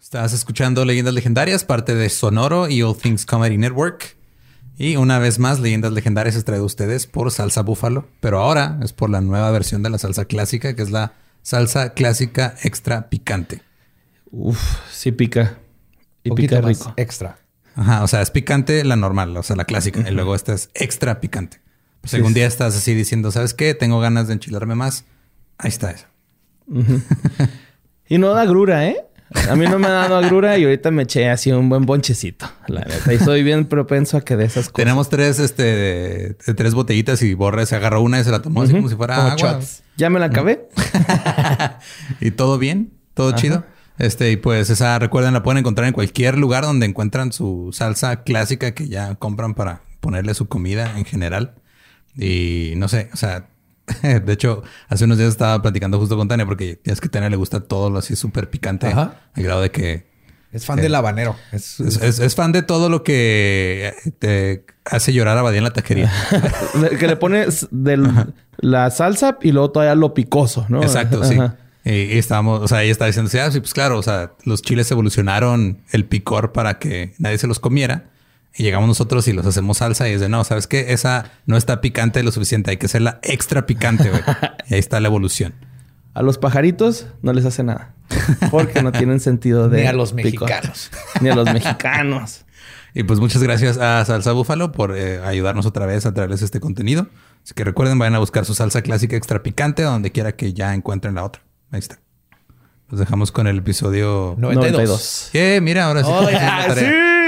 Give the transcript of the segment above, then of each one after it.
Estás escuchando Leyendas Legendarias, parte de Sonoro y All Things Comedy Network. Y una vez más, Leyendas Legendarias es traído a ustedes por salsa búfalo, pero ahora es por la nueva versión de la salsa clásica, que es la salsa clásica extra picante. Uf, sí pica. Y pica rico. Extra. Ajá, o sea, es picante la normal, o sea, la clásica. Y luego esta es extra picante. Pues algún día estás así diciendo, ¿sabes qué? Tengo ganas de enchilarme más. Ahí está eso. y no da grura, ¿eh? A mí no me ha dado agrura y ahorita me eché así un buen bonchecito. La neta. Y soy bien propenso a que de esas cosas. Tenemos tres, este, tres botellitas y Borre se agarró una y se la tomó así como si fuera agua. Ya me la acabé. y todo bien, todo chido. Este, y pues esa, recuerden, la pueden encontrar en cualquier lugar donde encuentran su salsa clásica que ya compran para ponerle su comida en general. Y no sé, o sea, De hecho, hace unos días estaba platicando justo con Tania porque es que a Tania le gusta todo lo así súper picante. Al grado de que... Es fan del habanero. Es, fan de todo lo que te hace llorar a Badía en la taquería. que le pones la salsa y luego todavía lo picoso, ¿no? Exacto, sí. Y, estábamos, o sea, ella estaba diciendo, ah, sí, pues claro, o sea, los chiles evolucionaron el picor para que nadie se los comiera. Y llegamos nosotros y los hacemos salsa y es de no, ¿sabes qué? Esa no está picante lo suficiente, hay que hacerla extra picante, güey. y ahí está la evolución. A los pajaritos no les hace nada. Porque no tienen sentido de. Ni a los mexicanos. Ni a los mexicanos. Y pues muchas gracias a Salsa Búfalo por eh, ayudarnos otra vez a traerles este contenido. Así que recuerden, vayan a buscar su salsa clásica extra picante donde quiera que ya encuentren la otra. Ahí está. Los dejamos con el episodio 92. Yeah, mira, ahora sí. Oh,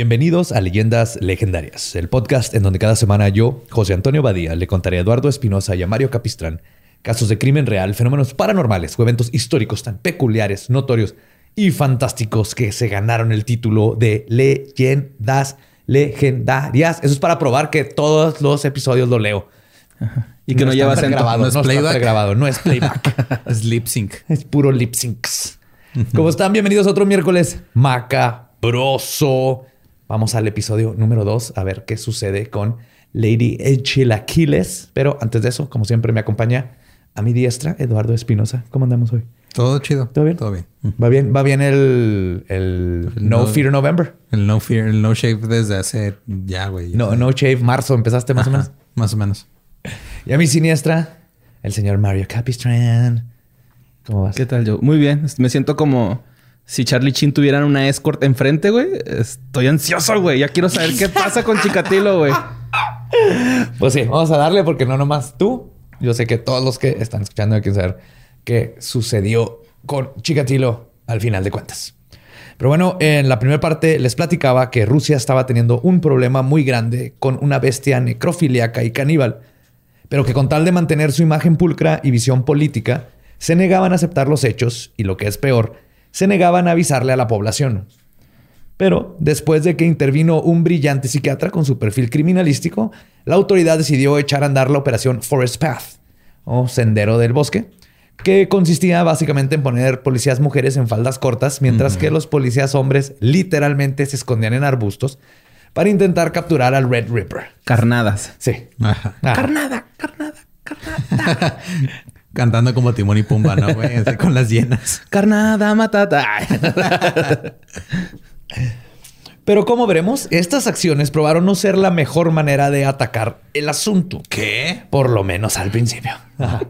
Bienvenidos a Leyendas Legendarias, el podcast en donde cada semana yo, José Antonio Badía, le contaré a Eduardo Espinosa y a Mario Capistrán casos de crimen real, fenómenos paranormales o eventos históricos tan peculiares, notorios y fantásticos que se ganaron el título de Leyendas Legendarias. Eso es para probar que todos los episodios lo leo. Y que no, lleva acento. Grabado, no es playback. grabado, no es playback. es lip sync. Es puro lip syncs. ¿Cómo están? Bienvenidos a otro miércoles macabroso. Vamos al episodio número 2 a ver qué sucede con Lady Chilaquiles. Pero antes de eso, como siempre, me acompaña a mi diestra Eduardo Espinosa. ¿Cómo andamos hoy? Todo chido. ¿Todo bien? Todo bien. ¿Va bien? ¿Va bien el, el, no, Fear November? El No Fear, el No Shave desde hace ya, güey. No, No Shave marzo. ¿Empezaste más o menos? Más o menos. Y a mi siniestra, el señor Mario Capistran. ¿Cómo vas? ¿Qué tal, yo? Muy bien. Me siento como si Charlie Chin tuvieran una escort enfrente, güey, estoy ansioso, güey. Ya quiero saber qué pasa con Chicatilo, güey. Pues sí, vamos a darle porque no nomás tú. Yo sé que todos los que están escuchando quieren saber qué sucedió con Chicatilo al final de cuentas. Pero bueno, en la primera parte les platicaba que Rusia estaba teniendo un problema muy grande con una bestia necrofiliaca y caníbal, pero que con tal de mantener su imagen pulcra y visión política, se negaban a aceptar los hechos y lo que es peor, se negaban a avisarle a la población. Pero después de que intervino un brillante psiquiatra con su perfil criminalístico, la autoridad decidió echar a andar la operación Forest Path, o Sendero del Bosque, que consistía básicamente en poner policías mujeres en faldas cortas, mientras que los policías hombres literalmente se escondían en arbustos para intentar capturar al Red Ripper. Carnadas. Sí. Carnada, carnada, carnada. Cantando como Timón y Pumba, ¿no, güey? con las llenas. Carnada matata. Pero como veremos, estas acciones probaron no ser la mejor manera de atacar el asunto. ¿Qué? Por lo menos al principio. Ajá.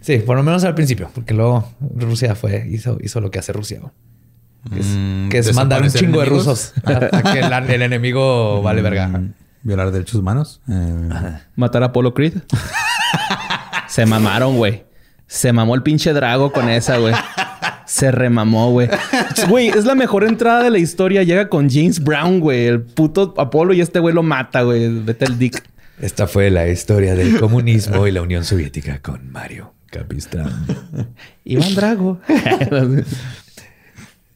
Sí, por lo menos al principio, porque luego Rusia fue, hizo, hizo lo que hace Rusia. Que es, Mm, que es mandar un chingo de rusos a que el, el enemigo vale verga. Mm, Violar derechos humanos. Eh, Matar a Apolo Creed. Se mamaron, güey. Se mamó el pinche Drago con esa, güey. Se remamó, güey. Güey, es la mejor entrada de la historia. Llega con James Brown, güey. El puto Apolo y este güey lo mata, güey. Vete el dick. Esta fue la historia del comunismo y la Unión Soviética con Mario Capistrán. Iván Drago.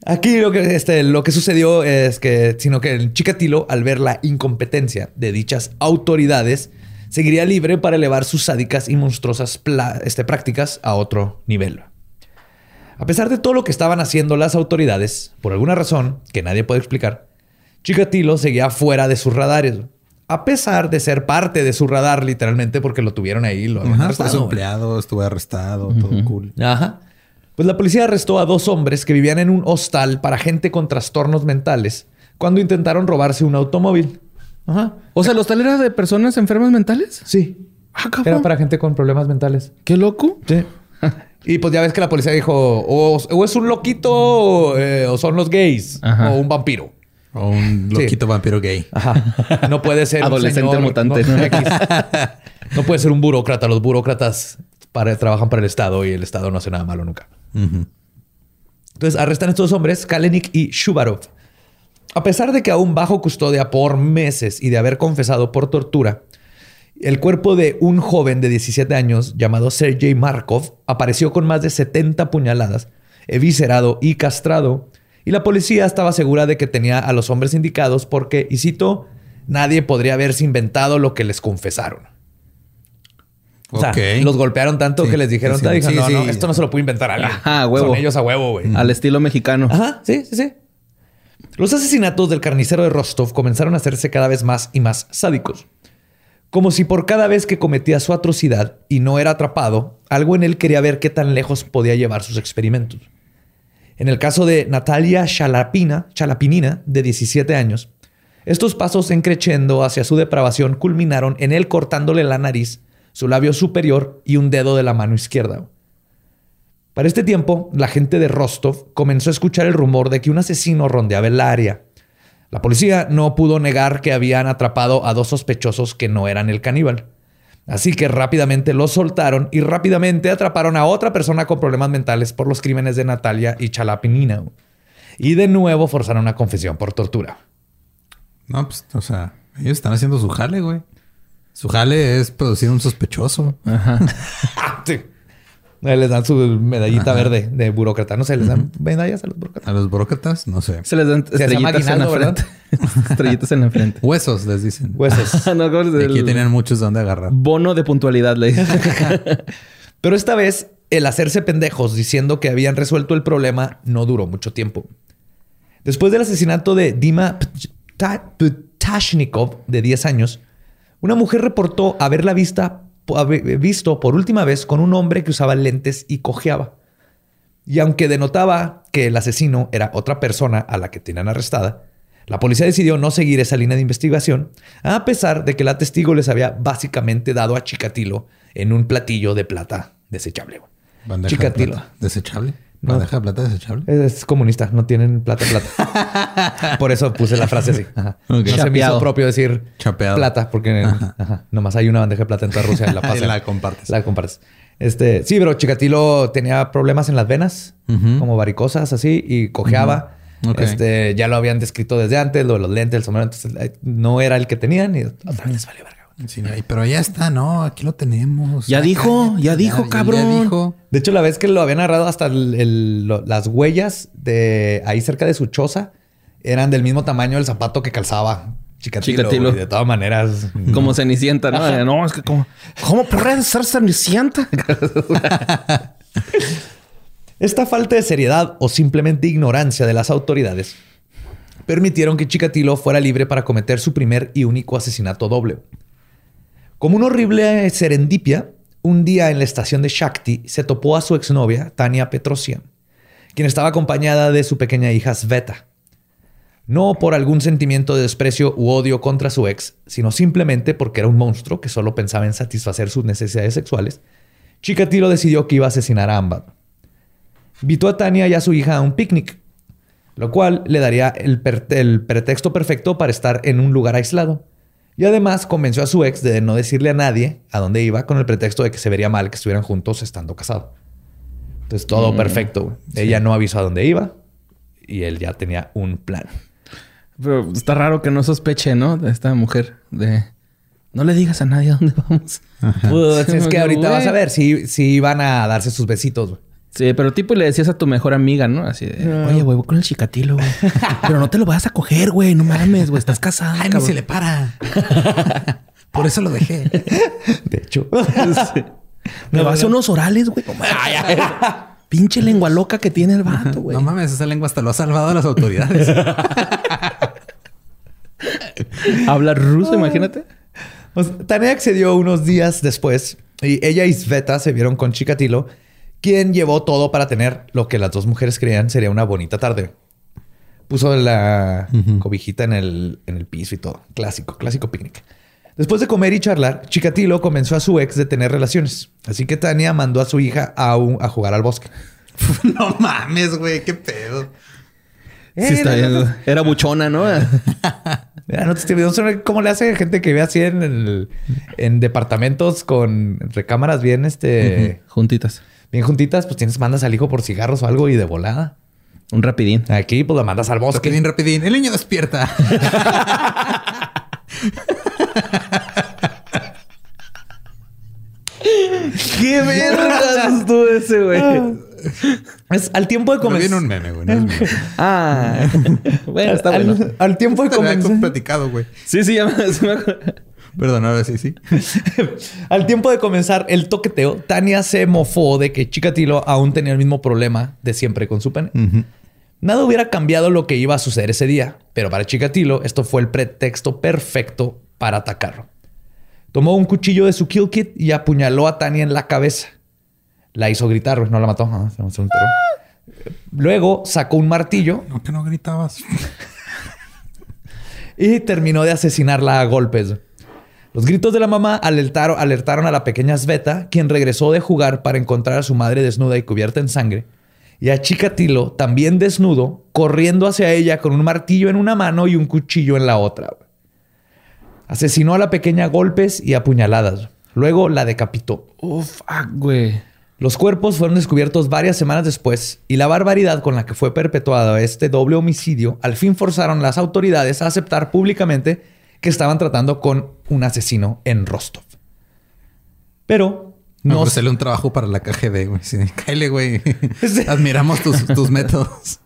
Aquí lo que, este, lo que sucedió es que, sino que el Chikatilo, al ver la incompetencia de dichas autoridades, seguiría libre para elevar sus sádicas y monstruosas este, prácticas a otro nivel. A pesar de todo lo que estaban haciendo las autoridades, por alguna razón que nadie puede explicar, Chikatilo seguía fuera de sus radares. A pesar de ser parte de su radar, literalmente, porque lo tuvieron ahí, lo habían Ajá, fue arrestado, su empleado, estuvo arrestado, todo cool. Ajá. Pues la policía arrestó a dos hombres que vivían en un hostal para gente con trastornos mentales cuando intentaron robarse un automóvil. Ajá. O sea, ¿los tal era de personas enfermas mentales? Sí. Ah. Era para gente con problemas mentales. Qué loco. Sí. Y pues ya ves que la policía dijo, o, o es un loquito o, eh, o son los gays Ajá. o un vampiro. O un loquito vampiro gay. Ajá. No puede ser un Adolescente señor, mutante. No, puede ser un burócrata. Los burócratas para, trabajan para el Estado y el Estado no hace nada malo nunca. Entonces arrestan a estos hombres, Kalenik y Shubarov. A pesar de que aún bajo custodia por meses y de haber confesado por tortura, el cuerpo de un joven de 17 años llamado Sergei Markov apareció con más de 70 puñaladas, eviscerado y castrado, y la policía estaba segura de que tenía a los hombres indicados porque, y cito, nadie podría haberse inventado lo que les confesaron. O sea, los golpearon tanto Sí, que les dijeron, sí, sí. dijeron, Sí, no, esto no se lo puede inventar alguien. Ajá, a huevo. Son ellos a huevo, güey. Al estilo mexicano. Ajá, sí, sí, sí. Los asesinatos del carnicero de Rostov comenzaron a hacerse cada vez más y más sádicos. Como si por cada vez que cometía su atrocidad y no era atrapado, algo en él quería ver qué tan lejos podía llevar sus experimentos. En el caso de Natalia Chalapina, Chalapinina, de 17 años, estos pasos encrechendo hacia su depravación culminaron en él cortándole la nariz, su labio superior y un dedo de la mano izquierda. Para este tiempo, la gente de Rostov comenzó a escuchar el rumor de que un asesino rondeaba el área. La policía no pudo negar que habían atrapado a dos sospechosos que no eran el caníbal. Así que rápidamente los soltaron y rápidamente atraparon a otra persona con problemas mentales por los crímenes de Natalia y Chalapinina. Y de nuevo forzaron una confesión por tortura. No, pues, o sea, ellos están haciendo su jale, güey. Su jale es producir un sospechoso. Sí. Les dan su medallita verde de burócrata. No sé, les dan medallas a los burócratas. A los burócratas, no sé. Se les dan Se estrellitas en la frente. estrellitas en la frente. Huesos, les dicen. Huesos. no, ¿cómo es Y aquí el tienen muchos donde agarrar. Bono de puntualidad, le dicen. Pero esta vez, el hacerse pendejos diciendo que habían resuelto el problema no duró mucho tiempo. Después del asesinato de Dima Pta- Ptashnikov, de 10 años, una mujer reportó haberla vista, visto por última vez con un hombre que usaba lentes y cojeaba. Y aunque denotaba que el asesino era otra persona a la que tenían arrestada, la policía decidió no seguir esa línea de investigación, a pesar de que la testigo les había básicamente dado a Chikatilo en un platillo de plata desechable. Bandeja Chikatilo. de plata. ¿Desechable? No. ¿Bandeja de plata desechable? Es comunista, no tienen plata, plata. Por eso puse la frase así. Ajá. Ok. No se me hizo propio decir Chapeado. plata, porque ajá, nomás hay una bandeja de plata en toda Rusia y la Y pasas. la compartes. La compartes. Este, sí, pero Chikatilo tenía problemas en las venas, como varicosas así, y cojeaba. Este, ya lo habían descrito desde antes, lo de los lentes, el sombrero, entonces eh, no era el que tenían y otra vez les valió verga. güey. Sí, pero ya está, no, aquí lo tenemos. Ya dijo, cállate, ya dijo, cabrón. Ya dijo. De hecho, la vez que lo habían agarrado hasta el- el- lo- las huellas de ahí cerca de su choza eran del mismo tamaño del zapato que calzaba. Chikatilo. güey. De todas maneras. Como Cenicienta, ¿no? No, es que como... ¿Cómo puede ser Cenicienta? Esta falta de seriedad o simplemente ignorancia de las autoridades permitieron que Chikatilo fuera libre para cometer su primer y único asesinato doble. Como una horrible serendipia, un día en la estación de Shakti se topó a su exnovia, Tania Petrosian, quien estaba acompañada de su pequeña hija Sveta. No por algún sentimiento de desprecio u odio contra su ex, sino simplemente porque era un monstruo que solo pensaba en satisfacer sus necesidades sexuales, Chikatilo decidió que iba a asesinar a Amber. Invitó a Tania y a su hija a un picnic, lo cual le daría el pretexto perfecto para estar en un lugar aislado. Y además convenció a su ex de no decirle a nadie a dónde iba con el pretexto de que se vería mal que estuvieran juntos estando casados. Entonces todo perfecto. güey. Ella no avisó a dónde iba y él ya tenía un plan. Pero está raro que no sospeche, ¿no? De esta mujer. De... No le digas a nadie a dónde vamos. Pues es que ahorita vas a ver si, si van a darse sus besitos. güey. Sí, pero tipo le decías a tu mejor amiga, ¿no? Así de... Oye, güey, voy con el chicatilo, güey. pero no te lo vas a coger, güey. No mames, güey. Estás casada, Ay, ni se le para. Por eso lo dejé. De hecho. Me vas a hacer unos orales, güey. No mames. Pinche lengua loca que tiene el vato, güey. No mames, esa lengua hasta lo ha salvado a las autoridades. Habla ruso, imagínate. Pues, Tania accedió unos días después y ella y Sveta se vieron con Chikatilo, quien llevó todo para tener lo que las dos mujeres creían sería una bonita tarde. Puso la cobijita en el, en el piso y todo. Clásico, clásico picnic. Después de comer y charlar, Chikatilo convenció a su ex de tener relaciones. Así que Tania mandó a su hija a, un- a jugar al bosque. no mames, güey, qué pedo. Sí, está bien. Era buchona, ¿no? Mira, no te estoy viendo cómo le hace gente que ve así en, el- en departamentos con recámaras bien, este, Juntitas. Bien juntitas, pues tienes, mandas al hijo por cigarros o algo y de volada. Un rapidín. Aquí, pues la mandas al bosque. Rapidín, rapidín. El niño despierta. ¡Qué vergas estuvo ese, güey! Es al tiempo de comenzar. viene un meme, güey. No es mío. Ah. bueno, está al, bueno. al tiempo de Te lo había comenzar. platicado, güey. Sí, sí, ya me, sí me acuerdo. Perdón, ahora sí, sí. al tiempo de comenzar el toqueteo, Tania se mofó de que Chikatilo aún tenía el mismo problema de siempre con su pene. Nada hubiera cambiado lo que iba a suceder ese día, pero para Chikatilo esto fue el pretexto perfecto para atacarlo. Tomó un cuchillo de su kill kit y apuñaló a Tania en la cabeza. La hizo gritar, no la mató. Se enterró. Luego sacó un martillo No, que no gritabas. y terminó de asesinarla a golpes. Los gritos de la mamá alertaron, alertaron a la pequeña Sveta, quien regresó de jugar para encontrar a su madre desnuda y cubierta en sangre, y a Chikatilo, también desnudo, corriendo hacia ella con un martillo en una mano y un cuchillo en la otra. Asesinó a la pequeña a golpes y apuñaladas. Luego la decapitó. Uf, fuck, güey. Los cuerpos fueron descubiertos varias semanas después y la barbaridad con la que fue perpetuado este doble homicidio al fin forzaron a las autoridades a aceptar públicamente que estaban tratando con un asesino en Rostov. Pero No, no, ofrecerle un trabajo para la KGB, güey. Sí, cáele, güey. Admiramos tus, tus métodos.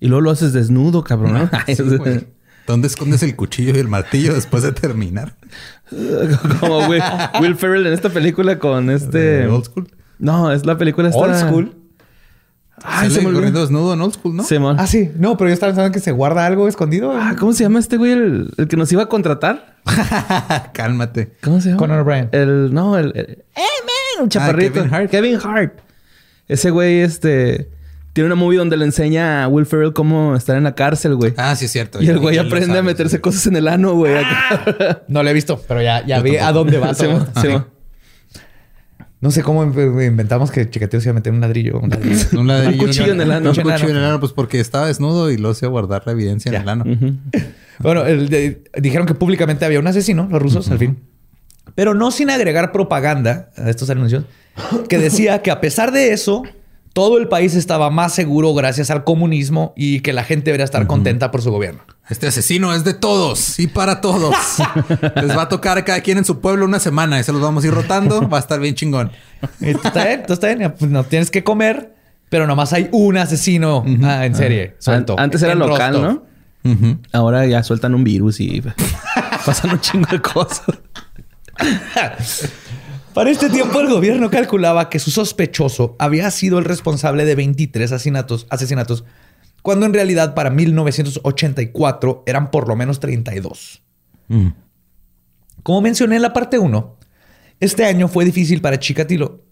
Y luego lo haces desnudo, cabrón. ¿no? Sí, güey. ¿Dónde escondes el cuchillo y el martillo después de terminar? Como Will, Will Ferrell en esta película con este... Old School. No, es la película esta... old school. Ay, Sale se me corriendo desnudo en Old School, ¿no? Simón. Ah, sí. No, pero yo estaba pensando que se guarda algo escondido. Ah, ¿cómo se llama este güey? El, el que nos iba a contratar. Cálmate. ¿Cómo se llama? Conan O'Brien. El... No, el... el- ¡Eh, man! Un chaparrito. Kevin Hart. Kevin Hart. Ese güey, este... Tiene una movie donde le enseña a Will Ferrell cómo estar en la cárcel, güey. Ah, sí, es cierto. y el güey aprende a meterse cosas en el ano, güey. No lo he visto, pero ya, ya vi a dónde va todo. Simón, Simón. No sé cómo in- inventamos que Chikatilo se iba a meter un ladrillo. Un ladrillo. Un, ladrillo, Un cuchillo en el ano. Un Cuchillo en el cuchillo en el ano. pues porque estaba desnudo y lo hacía guardar la evidencia Ya. en el ano. Bueno, el de- dijeron que públicamente había un asesino, los rusos, al fin. Pero no sin agregar propaganda a estos anuncios, que decía que a pesar de eso, todo el país estaba más seguro gracias al comunismo y que la gente debería estar contenta por su gobierno. Este asesino es de todos y para todos. Les va a tocar a cada quien en su pueblo una semana y se los vamos a ir rotando. Va a estar bien chingón. Y tú, está bien, tú está bien, pues no tienes que comer, pero nomás hay un asesino ah, en serie. suelto, An- Antes era en local, Rostov. ¿no? Ahora ya sueltan un virus y pasan un chingo de cosas. Para este tiempo, el gobierno calculaba que su sospechoso había sido el responsable de 23 asesinatos, asesinatos, cuando en realidad para 1984 eran por lo menos 32. Mm. Como mencioné en la parte 1, este año fue difícil para Chikatilo.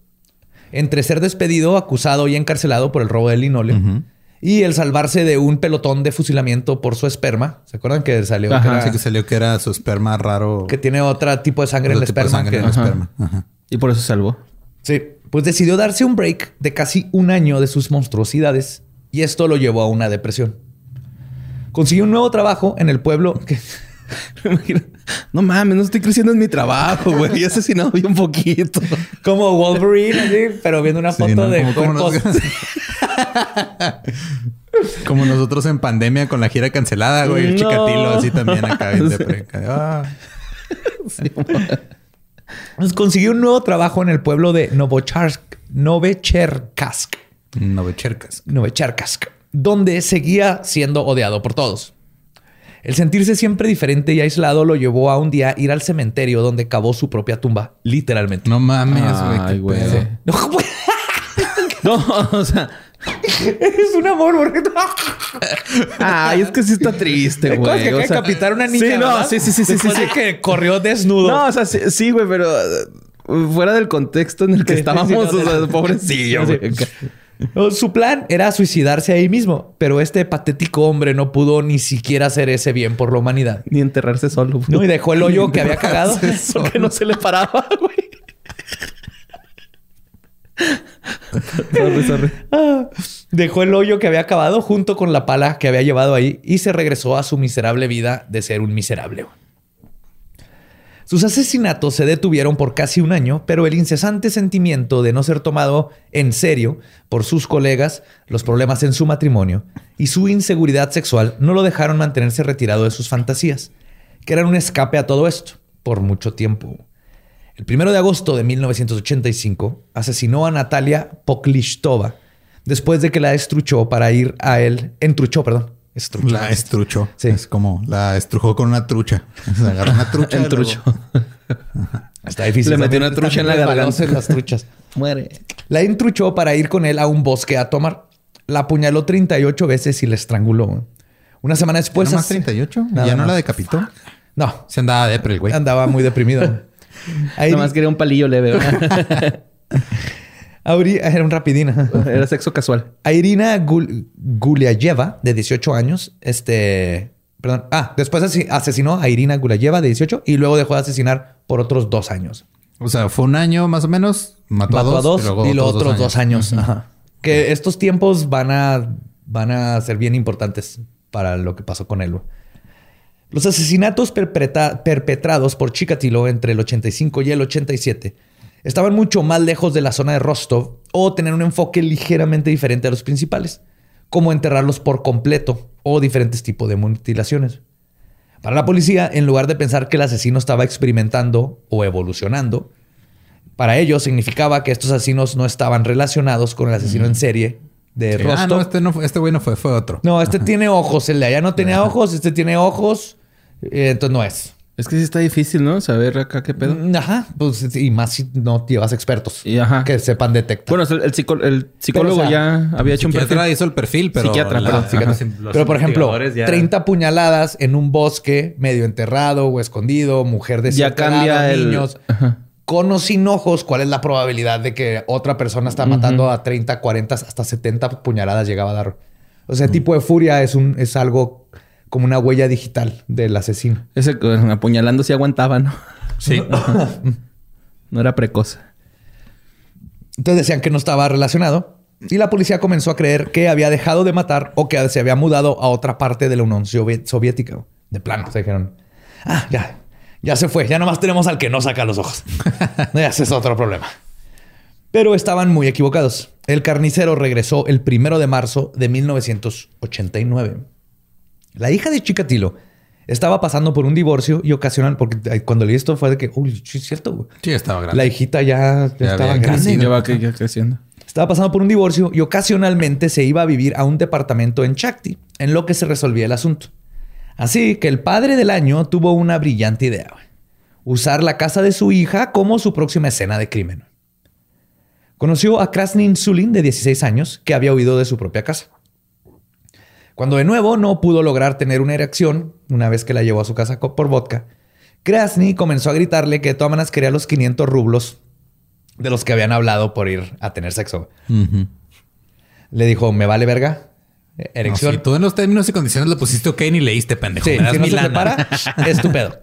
Entre ser despedido, acusado y encarcelado por el robo del linole Y el salvarse de un pelotón de fusilamiento por su esperma. ¿Se acuerdan que salió? Ajá, que, era- sí que salió que era su esperma raro. que tiene otro tipo de sangre en de esperma. sangre que- en el esperma. Ajá. Y por eso se salvó. Sí, pues decidió darse un break de casi un año de sus monstruosidades y esto lo llevó a una depresión. Consiguió un nuevo trabajo en el pueblo que No mames, no estoy creciendo en mi trabajo, güey. He asesinado bien poquito. como Wolverine, así, pero viendo una Sí, foto ¿no? de Como- como nos- Como nosotros en pandemia con la gira cancelada, güey. El No. chicatilo así también acá. bien Sí. depre- Ah. Consiguió un nuevo trabajo en el pueblo de Novocharsk, Novecherkask, Novechercas. Novecharkask, donde seguía siendo odiado por todos. El sentirse siempre diferente y aislado lo llevó a un día ir al cementerio donde cavó su propia tumba, literalmente. No mames, güey. Ay. No, No, o sea. es un amor, porque Ay, es que sí está triste, güey. que O hay que sea, decapitar una niña. Sí, no, ¿verdad? sí, sí, sí, sí, sí, Después sí. de que corrió desnudo. No, o sea, sí, sí, güey, pero uh, fuera del contexto en el que estábamos, sí, no, o sea, pobrecillo, Sí. güey. Su plan era suicidarse ahí mismo, pero este patético hombre no pudo ni siquiera hacer ese bien por la humanidad. Ni enterrarse solo. güey. No, y dejó el hoyo que había cagado. Porque no se le paraba, güey. sorry, sorry. Ah, Dejó el hoyo que había cavado junto con la pala que había llevado ahí y se regresó a su miserable vida de ser un miserable. güey. Sus asesinatos se detuvieron por casi un año, pero el incesante sentimiento de no ser tomado en serio por sus colegas, los problemas en su matrimonio y su inseguridad sexual no lo dejaron mantenerse retirado de sus fantasías, que eran un escape a todo esto por mucho tiempo. El primero de agosto de 1985 asesinó a Natalia Poklishtova después de que la estruchó para ir a él. Entruchó, perdón. Estruchó. La estruchó. Sí. Es como la estrujó con una trucha. Se agarró una trucha. El trucho. Está difícil. Le metió una trucha en la garganta. las truchas. Muere. La entruchó para ir con él a un bosque a tomar. La apuñaló 38 veces y la estranguló. Una semana después... ¿Nada más as- 38? ¿Y Nada ¿Ya no más. la decapitó? No, Se andaba depre el güey. andaba muy deprimido. Ahí, Nada más quería un palillo leve. era un rapidín. ajá. Era sexo casual. A Irina Gul- Guliayeva, de 18 años, este... Perdón. Ah, después asesinó a Irina Gulayeva, de 18, y luego dejó de asesinar por otros dos años. O sea, fue un año más o menos. Mató, Mató a dos, y, los otros dos años. Ajá. Que estos tiempos van a, van a ser bien importantes para lo que pasó con él. Los asesinatos perpetra- perpetrados por Chikatilo entre el 85 y el 87 estaban mucho más lejos de la zona de Rostov o tener un enfoque ligeramente diferente a los principales, como enterrarlos por completo o diferentes tipos de mutilaciones. Para la policía, en lugar de pensar que el asesino estaba experimentando o evolucionando, para ellos significaba que estos asesinos no estaban relacionados con el asesino en serie de Sí. Rostov. Ah, no, este, no fue, este güey no fue, fue otro. No, este tiene ojos. El de allá no tenía ojos. Este tiene ojos. eh, entonces no es. Es que sí está difícil, ¿no? Saber acá qué pedo. Mm, Ajá. Pues, y más si no llevas expertos Y ajá. que sepan detectar. Bueno, el, psicólogo Pero, o sea, ya había hecho un perfil. Psiquiatra hizo el perfil, pero... Psiquiatra, los Pero por ejemplo, ya- 30 puñaladas en un bosque medio enterrado o escondido, mujer de Ya cierta cambia edad, el- niños. Ajá. Con o sin ojos, ¿cuál es la probabilidad de que otra persona está matando a 30, 40, hasta 70 puñaladas llegaba a dar? O sea, tipo de furia es, un, es algo como una huella digital del asesino. Ese apuñalando sí aguantaba, ¿no? Sí. No era precoz. Entonces decían que no estaba relacionado y la policía comenzó a creer que había dejado de matar o que se había mudado a otra parte de la Unión Soviética. De plano, se dijeron, ah, ya, ya se fue, ya nomás tenemos al que no saca los ojos. ya ese es otro problema. Pero estaban muy equivocados. El carnicero regresó el primero de marzo de 1989. La hija de Chikatilo estaba pasando por un divorcio y ocasional, porque cuando leí esto fue de que, uy, sí es cierto, güey. Sí, estaba grande. La hijita ya, ya Ya estaba grande. Ya va ya creciendo. Estaba pasando por un divorcio y ocasionalmente se iba a vivir a un departamento en Chakti, en lo que se resolvía el asunto. Así que el padre del año tuvo una brillante idea. güey. Usar la casa de su hija como su próxima escena de crimen. Conoció a Krasnin Sulin, de 16 años, que había huido de su propia casa. Cuando de nuevo no pudo lograr tener una erección, una vez que la llevó a su casa por vodka, Krasny comenzó a gritarle que de todas maneras quería los 500 rublos de los que habían hablado por ir a tener sexo. Le dijo, me vale verga. eh, No, erección. si tú en los términos y condiciones le pusiste ok ni leíste, pendejo. Sí, Me das si no se prepara, es tu pedo.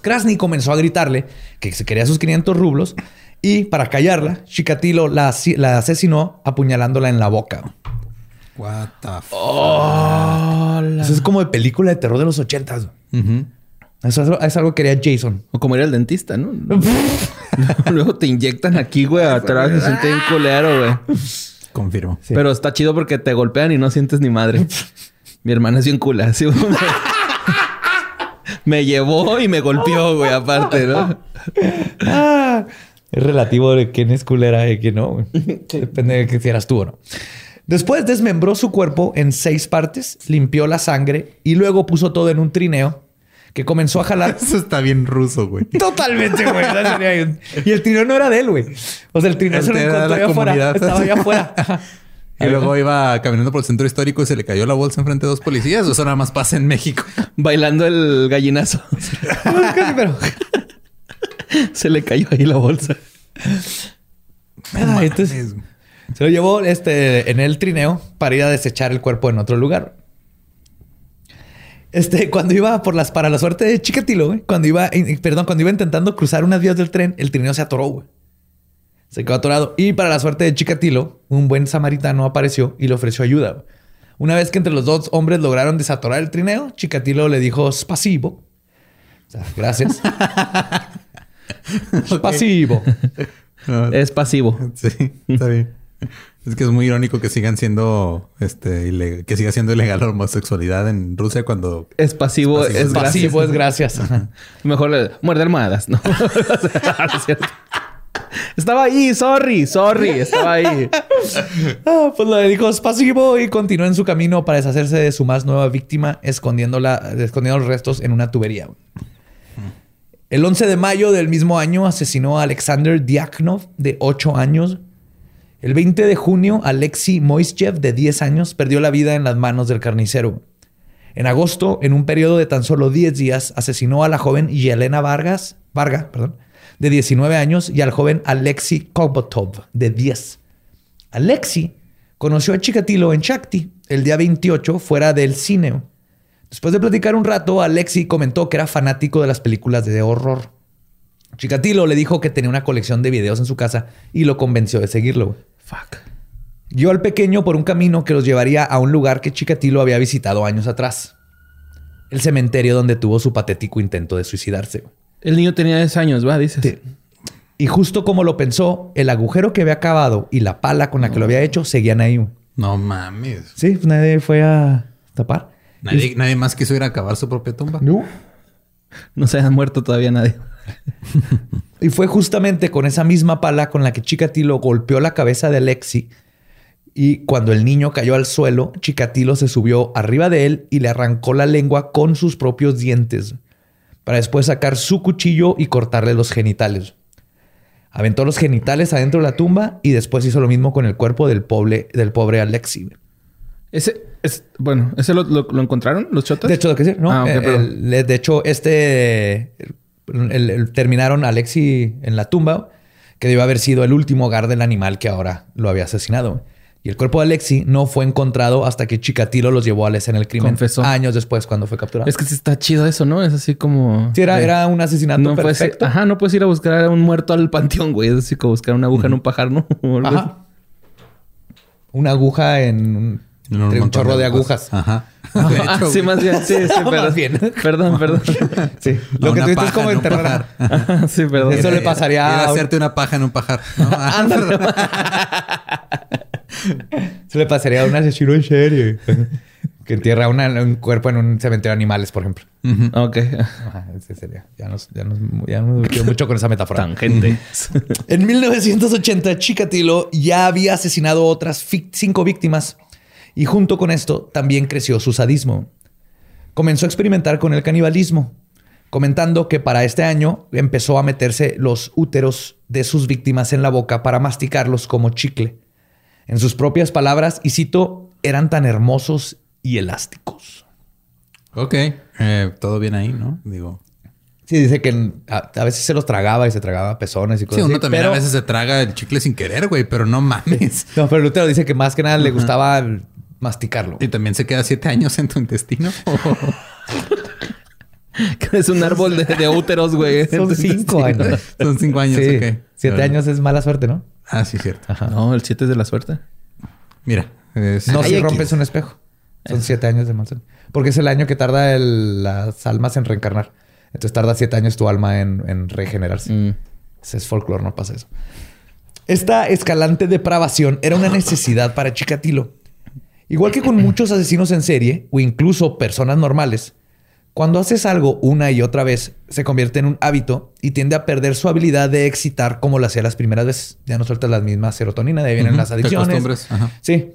Krasny comenzó a gritarle que se quería sus 500 rublos y para callarla, Chikatilo la, la asesinó apuñalándola en la boca. What the fuck? Eso es como de película de terror de los 80. Ujú. Eso es, algo que quería Jason. O como ir al dentista, ¿no? Luego te inyectan aquí, güey, atrás. Se siente bien culero, güey. Confirmo. Pero está chido porque te golpean y no sientes ni madre. Mi hermana es bien cula. güey. me, me llevó y me golpeó, güey, aparte, ¿no? Ah, es relativo de quién es culera y quién no. güey. Depende de que si eras tú o no. Después desmembró su cuerpo en seis partes, limpió la sangre y luego puso todo en un trineo que comenzó a jalar. Eso está bien ruso, güey. Totalmente, güey. Y el trineo no era de él, güey. O sea, el trineo se lo encontró allá afuera. Estaba allá afuera. Ajá. Y luego iba caminando por el centro histórico y se le cayó la bolsa enfrente de dos policías. O eso nada más pasa en México. Bailando el gallinazo. Pero- Se le cayó ahí la bolsa. Ah, entonces, se lo llevó este, en el trineo para ir a desechar el cuerpo en otro lugar. Este, cuando iba por las, para la suerte de Chikatilo, güey, cuando iba, perdón, cuando iba intentando cruzar unas vías del tren, el trineo se atoró, güey. Se quedó atorado. Y para la suerte de Chikatilo, un buen samaritano apareció y le ofreció ayuda. güey. Una vez que entre los dos hombres lograron desatorar el trineo, Chikatilo le dijo spasibo. O sea, gracias. Spasibo. Es pasivo. Sí, está bien. Es que es muy irónico que sigan siendo, este, que siga siendo ilegal la homosexualidad en Rusia cuando Es pasivo, Es pasivo, es gracias. Ajá. Mejor le muerde almohadas, ¿no? Estaba ahí, sorry, sorry, estaba ahí. Ah, pues le dijo es pasivo y continuó en su camino para deshacerse de su más nueva víctima, escondiéndola, escondiendo los restos en una tubería. El 11 de mayo del mismo año asesinó a Alexander Diaknov, de 8 años. El 20 de junio, Alexei Moiseyev, de 10 años, perdió la vida en las manos del carnicero. En agosto, en un periodo de tan solo 10 días, asesinó a la joven Yelena Vargas, Varga, perdón, de 19 años, y al joven Alexei Kobotov, de 10. Alexi conoció a Chikatilo en Shakti el día 28 fuera del cine. Después de platicar un rato, Alexi comentó que era fanático de las películas de horror. Chikatilo le dijo que tenía una colección de videos en su casa y lo convenció de seguirlo. Fuck. Guió al pequeño por un camino que los llevaría a un lugar que Chikatilo había visitado años atrás. El cementerio donde tuvo su patético intento de suicidarse. El niño tenía 10 años, ¿va? Dices. Sí. Y justo como lo pensó, el agujero que había cavado y la pala con la que lo había hecho seguían ahí. no mames. Sí, pues nadie fue a tapar. Nadie, nadie más quiso ir a cavar su propia tumba. No. No se ha muerto todavía nadie. Y fue justamente con esa misma pala con la que Chikatilo golpeó la cabeza de Alexi. Y cuando el niño cayó al suelo, Chikatilo se subió arriba de él y le arrancó la lengua con sus propios dientes. Para después sacar su cuchillo y cortarle los genitales. Aventó los genitales adentro de la tumba y después hizo lo mismo con el cuerpo del pobre, del pobre Alexi. Ese, es, bueno, ¿ese lo, lo- lo encontraron los chotas? De hecho, que sí, ¿no? Ah, Eh, el- de hecho, este el- terminaron a Alexi en la tumba, que debió haber sido el último hogar del animal que ahora lo había asesinado. Y el cuerpo de Alexi no fue encontrado hasta que Chikatilo los llevó a la escena del crimen. Confesó. Años después, cuando fue capturado. Es que sí está chido eso, ¿no? Es así como... Sí, era, era un asesinato no puedes, perfecto. ajá, no puedes ir a buscar a un muerto al panteón, güey. Es así como buscar una aguja en un pajar, ¿no? Ajá. Una aguja en un, chorro de agujas. Ajá. De Ah, sí, más bien. Sí, sí, perdón. Más bien. Perdón, perdón. Sí. Lo que paja es como en enterrar. Ajá, sí, perdón. Eso le pasaría a hacerte una paja en un pajar. ¿no? Ah, Se le pasaría a un asesino en serie. que entierra una- un cuerpo en un cementerio de animales, por ejemplo. Ok. Ajá, ese sería. Ya nos, ya nos, ya nos metió mucho con esa metáfora. Tangente. En 1980, Chikatilo ya había asesinado otras cinco víctimas y junto con esto también creció su sadismo. Comenzó a experimentar con el canibalismo, comentando que para este año empezó a meterse los úteros de sus víctimas en la boca para masticarlos como chicle. En sus propias palabras, y cito, eran tan hermosos y elásticos. ok. Eh, todo bien ahí, ¿no? Digo. Sí, dice que a, a veces se los tragaba y se tragaba pezones y Sí, cosas uno así, también pero- a veces se traga el chicle sin querer, güey, pero no mames. No, pero Lutero dice que más que nada le gustaba masticarlo. ¿Y también se queda siete años en tu intestino? es un árbol de, de úteros, güey. Son cinco años. Son cinco años, Sí. ok. Siete años es mala suerte, ¿no? Ah, sí, cierto. No, el 7 es de la suerte. Mira. es- No Ay, si rompes un espejo. Son siete años de mal suerte. Porque es el año que tarda el- las almas en reencarnar. Entonces tarda siete años tu alma en, en regenerarse. Mm. Ese es folclore, no pasa eso. Esta escalante depravación era una necesidad para Chikatilo. Igual que con muchos asesinos en serie o incluso personas normales, cuando haces algo una y otra vez, se convierte en un hábito y tiende a perder su habilidad de excitar como lo hacía las primeras veces. Ya no sueltas las mismas serotonina, de ahí vienen las te adicciones. ajá. Sí.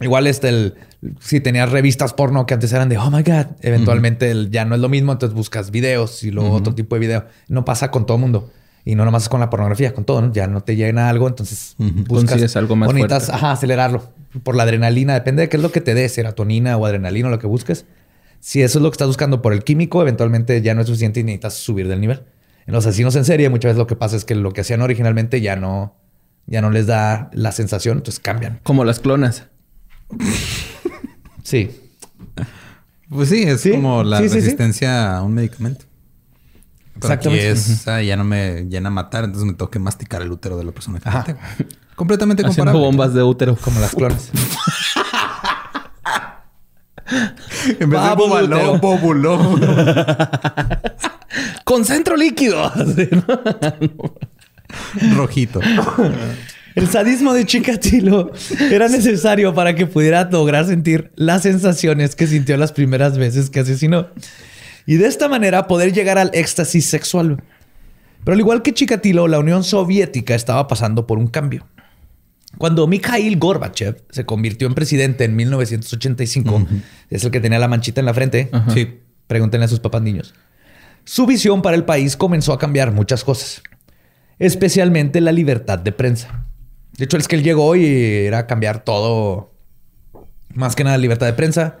Igual este, el, si tenías revistas porno que antes eran de, oh my God, eventualmente el- ya no es lo mismo, entonces buscas videos y luego otro tipo de video. No pasa con todo mundo. Y no nomás es con la pornografía, con todo, ¿no? Ya no te llena algo, entonces buscas algo más bonitas, fuerte. ajá, acelerarlo. Por la adrenalina, depende de qué es lo que te dé, serotonina o adrenalina, lo que busques. Si eso es lo que estás buscando por el químico, eventualmente ya no es suficiente y necesitas subir del nivel. En los asesinos en serie, muchas veces lo que pasa es que lo que hacían originalmente ya no, ya no les da la sensación, entonces cambian. Como las clonas. Sí. Pues sí, es Sí, como la sí, sí, sí. resistencia a un medicamento. Pero aquí Exactamente. es, ya no me llena a matar, entonces me tengo que masticar el útero de la persona que maté. Completamente Haciendo comparable. bombas de útero. Como las clones. En vez de Bubble bobalón, útero. bobulón. Con centro líquido. Rojito. El sadismo de Chikatilo era necesario para que pudiera lograr sentir las sensaciones que sintió las primeras veces que asesinó. Y de esta manera poder llegar al éxtasis sexual. Pero al igual que Chikatilo, la Unión Soviética estaba pasando por un cambio. Cuando Mikhail Gorbachev se convirtió en presidente en 1985, es el que tenía la manchita en la frente. Sí. Pregúntenle a sus papás niños. Su visión para el país comenzó a cambiar muchas cosas, especialmente la libertad de prensa. De hecho, es que él llegó y era cambiar todo, más que nada libertad de prensa.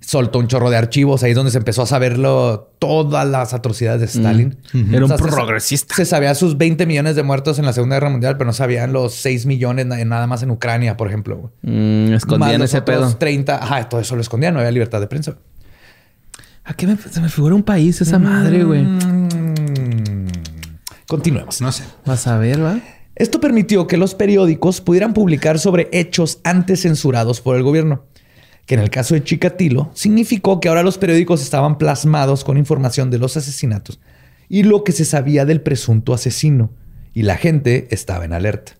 Soltó un chorro de archivos, ahí es donde se empezó a saberlo todas las atrocidades de Stalin. Era un progresista. Se sabía sus 20 millones de muertos en la Segunda Guerra Mundial, pero no sabían los 6 millones na- nada más en Ucrania, por ejemplo. Mm, escondían ese pedo. 30, ajá, todo eso lo escondían, no había libertad de prensa. ¿A qué me, se me figura un país esa madre, güey? Mm. Continuemos. No sé. Vas a ver, ¿va? Esto permitió que los periódicos pudieran publicar sobre hechos antes censurados por el gobierno, que en el caso de Chikatilo significó que ahora los periódicos estaban plasmados con información de los asesinatos y lo que se sabía del presunto asesino, y la gente estaba en alerta.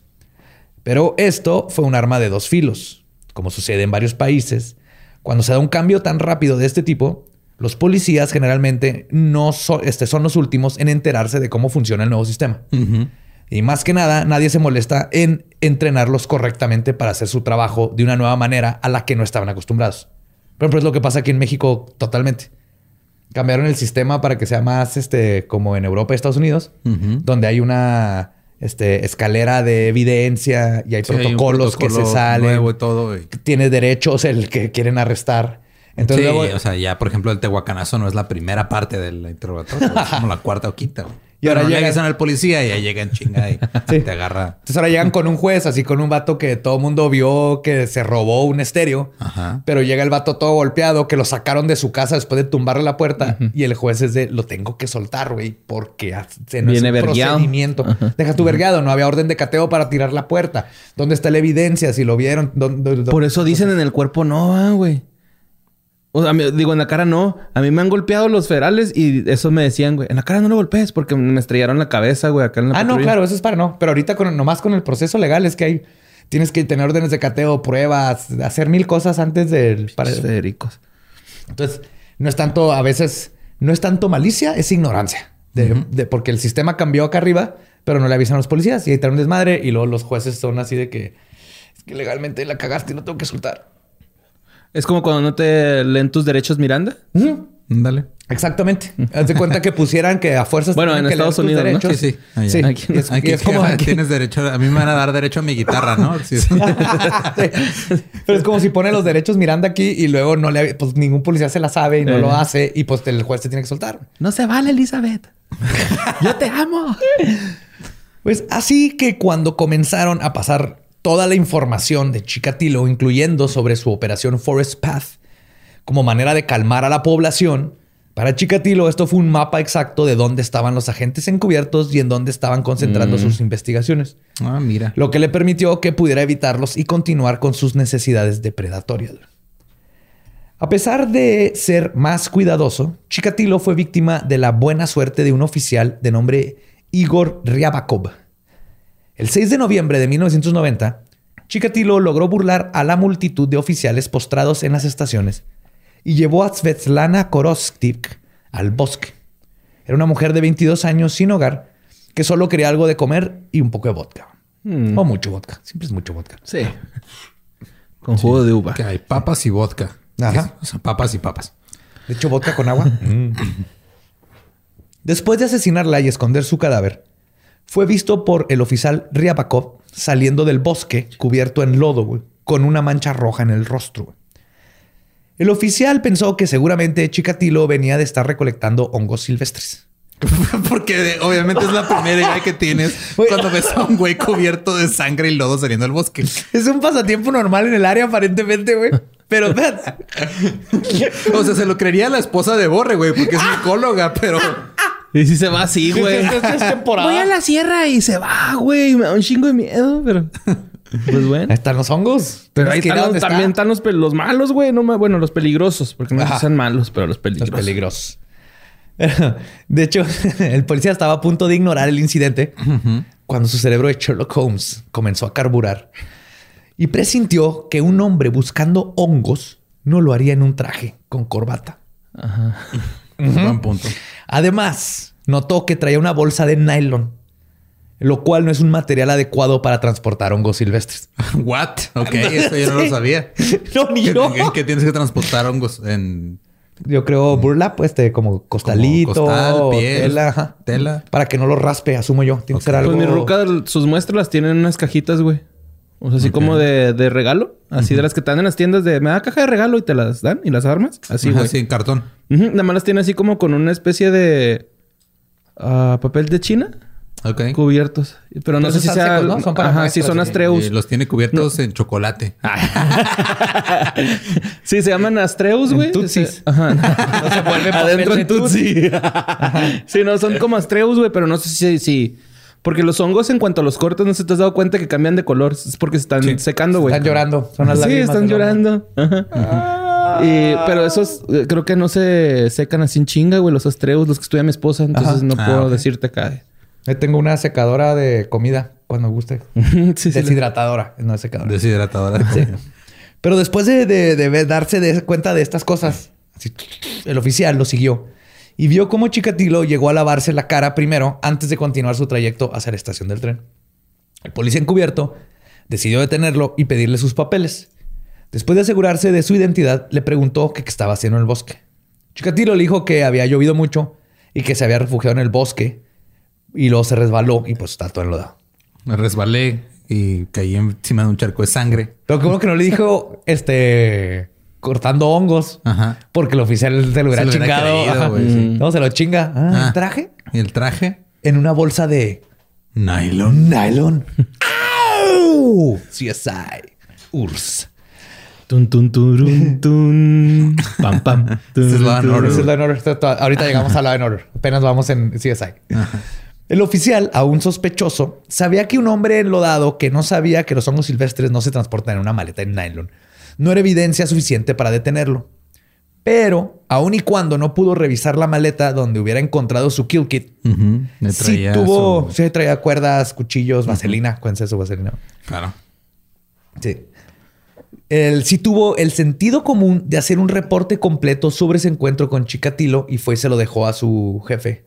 Pero esto fue un arma de dos filos. Como sucede en varios países, cuando se da un cambio tan rápido de este tipo, los policías generalmente no este, son los últimos en enterarse de cómo funciona el nuevo sistema. Y más que nada, nadie se molesta en entrenarlos correctamente para hacer su trabajo de una nueva manera a la que no estaban acostumbrados. Por ejemplo, es lo que pasa aquí en México totalmente. Cambiaron el sistema para que sea más este, como en Europa y Estados Unidos, donde hay una este, escalera de evidencia y hay Sí, hay un protocolos que se salen. nuevo y todo. y- Tiene derechos el que quieren arrestar. Entonces, sí, luego- o sea, ya por ejemplo el tehuacanazo no es la primera parte del interrogatorio, es como la cuarta o quinta. güey. Y ahora no le llega- avisan al policía y ya llega en chinga y Sí. te agarra. Entonces ahora llegan con un juez, así con un vato que todo el mundo vio que se robó un estéreo. Ajá. Pero llega el vato todo golpeado, que lo sacaron de su casa después de tumbarle la puerta. Y el juez es de, lo tengo que soltar, güey, porque hace- no Viene es un procedimiento. Deja tu vergueado, no había orden de cateo para tirar la puerta. ¿Dónde está la evidencia? Si lo vieron. ¿Dónde- dónde- Por eso dicen en el cuerpo no, ah, güey. O sea, me- digo, en la cara no. A mí me han golpeado los federales y eso me decían, güey. En la cara no lo golpees porque me estrellaron la cabeza, güey, acá en la Ah, no, claro, eso es para no. Pero ahorita con, nomás con el proceso legal es que hay... Tienes que tener órdenes de cateo, pruebas, hacer mil cosas antes del... Para, Federicos. Entonces, no es tanto, a veces, no es tanto malicia, es ignorancia. De, de- porque el sistema cambió acá arriba, pero no le avisan a los policías y ahí traen un desmadre y luego los jueces son así de que es que legalmente la cagaste y no tengo que soltar. Es como cuando no te leen tus derechos Miranda. Dale. Exactamente. Haz de cuenta que pusieran que a fuerzas. Bueno, en que Estados Unidos, ¿no? Sí, sí. Allá. Sí. Aquí- es, Aquí es como aquí. tienes derecho, a mí me van a dar derecho a mi guitarra, ¿no? Sí. Sí. Pero es como si pone los derechos Miranda aquí y luego no le pues ningún policía se la sabe y no Eh. lo hace y pues el juez te tiene que soltar. No se vale, Elizabeth. Yo te amo. Pues así que cuando comenzaron a pasar toda la información de Chikatilo, incluyendo sobre su operación Forest Path, como manera de calmar a la población. Para Chikatilo, esto fue un mapa exacto de dónde estaban los agentes encubiertos y en dónde estaban concentrando sus investigaciones, Ah, mira. lo que le permitió que pudiera evitarlos y continuar con sus necesidades depredatorias. A pesar de ser más cuidadoso, Chikatilo fue víctima de la buena suerte de un oficial de nombre Igor Ryabakov. El 6 de noviembre de 1990, Chikatilo logró burlar a la multitud de oficiales postrados en las estaciones y llevó a Svetlana Korostik al bosque. Era una mujer de 22 años sin hogar que solo quería algo de comer y un poco de vodka. O mucho vodka. Siempre es mucho vodka. Sí. Con jugo de uva. Que hay papas y vodka. Ajá. O sea, papas y papas. De hecho, vodka con agua. Mm. Después de asesinarla y esconder su cadáver, fue visto por el oficial Ryabakov saliendo del bosque cubierto en lodo, güey, con una mancha roja en el rostro. güey. El oficial pensó que seguramente Chikatilo venía de estar recolectando hongos silvestres. Porque obviamente es la primera idea que tienes cuando ves a un güey cubierto de sangre y lodo saliendo del bosque. Es un pasatiempo normal en el área, aparentemente, güey. Pero O sea, se lo creería la esposa de Borre, güey, porque es micóloga, pero Y si se va así, güey. es temporada. Voy a la sierra y se va, güey. Me da un chingo de miedo, pero... Pues bueno. Ahí están los hongos. Pero ahí están los- donde está. también están los, los malos, güey. No, bueno, los peligrosos. Porque no Ajá. sean malos, pero los Los peligrosos. peligrosos. De hecho, el policía estaba a punto de ignorar el incidente cuando su cerebro de Sherlock Holmes comenzó a carburar y presintió que un hombre buscando hongos no lo haría en un traje con corbata. buen punto. Además, notó que traía una bolsa de nylon, lo cual no es un material adecuado para transportar hongos silvestres. What? Ok, eso yo no lo sabía. No, ni ¿En, yo. en qué tienes que transportar hongos? En Yo creo burlap, este, como costalito, Como costal, piel, tela, ajá. tela. Para que no lo raspe, asumo yo. Tiene que ser algo. Pues mi ruca, sus muestras las tienen en unas cajitas, güey. O sea, así como de, de regalo. Así de las que están en las tiendas de... Me da caja de regalo y te las dan y las armas. Así, güey. sí, en cartón. Nada más las tiene así como con una especie de... ah, papel de China. Ok. Cubiertos. Pero no sé si sea... secos, ¿no? Son para Ajá, sí, muestras, son sí. astreus. Y los tiene cubiertos en chocolate. Sí, se llaman astreus, güey. Tutsis. Se- Ajá. No se vuelve papel Adentro de en tutsi. sí, no, son como astreus, güey, pero no sé si... si... Porque los hongos, en cuanto a los cortas, no se te has dado cuenta que cambian de color. Es porque se están secando, güey. Están llorando. Son las sí, están llorando. Ajá. Y- pero esos eh, creo que no se secan así en chinga, güey. Los astreus, los que estudia mi esposa. Entonces Ajá. no Ah, puedo decirte acá. Yo tengo una secadora de comida cuando guste. sí, sí. Deshidratadora, no es secadora. Deshidratadora. Pero después de, de- de ver- darse de cuenta de estas cosas, así, el oficial lo siguió y vio cómo Chikatilo llegó a lavarse la cara primero antes de continuar su trayecto hacia la estación del tren. El policía encubierto decidió detenerlo y pedirle sus papeles. Después de asegurarse de su identidad, le preguntó que qué estaba haciendo en el bosque. Chikatilo le dijo que había llovido mucho y que se había refugiado en el bosque y luego se resbaló y pues está todo enlodado. Me resbalé y caí encima de un charco de sangre. Pero bueno que no le dijo, este, cortando hongos. Ajá. Porque el oficial se lo hubiera Se lo hubiera chingado. creído, sí. No, se lo chinga. Ah, Ah. ¿el traje? Y el traje, En una bolsa de nylon. nylon. ¡Au! CSI. URSS. Tun, tun, turun, tun. Pam, pam. Tun, es. Order. Order. Esto- Ahorita llegamos a Law and Order. Apenas vamos en CSI. El oficial, aún sospechoso, sabía que un hombre enlodado que no sabía que los hongos silvestres no se transportan en una maleta en nylon no era evidencia suficiente para detenerlo. Pero, aun y cuando no pudo revisar la maleta donde hubiera encontrado su kill kit. Le sí traía tuvo, su- sí traía cuerdas, cuchillos, vaselina. Cuéntense su vaselina. Claro. Sí. Él sí tuvo el sentido común de hacer un reporte completo sobre ese encuentro con Chikatilo y fue y se lo dejó a su jefe,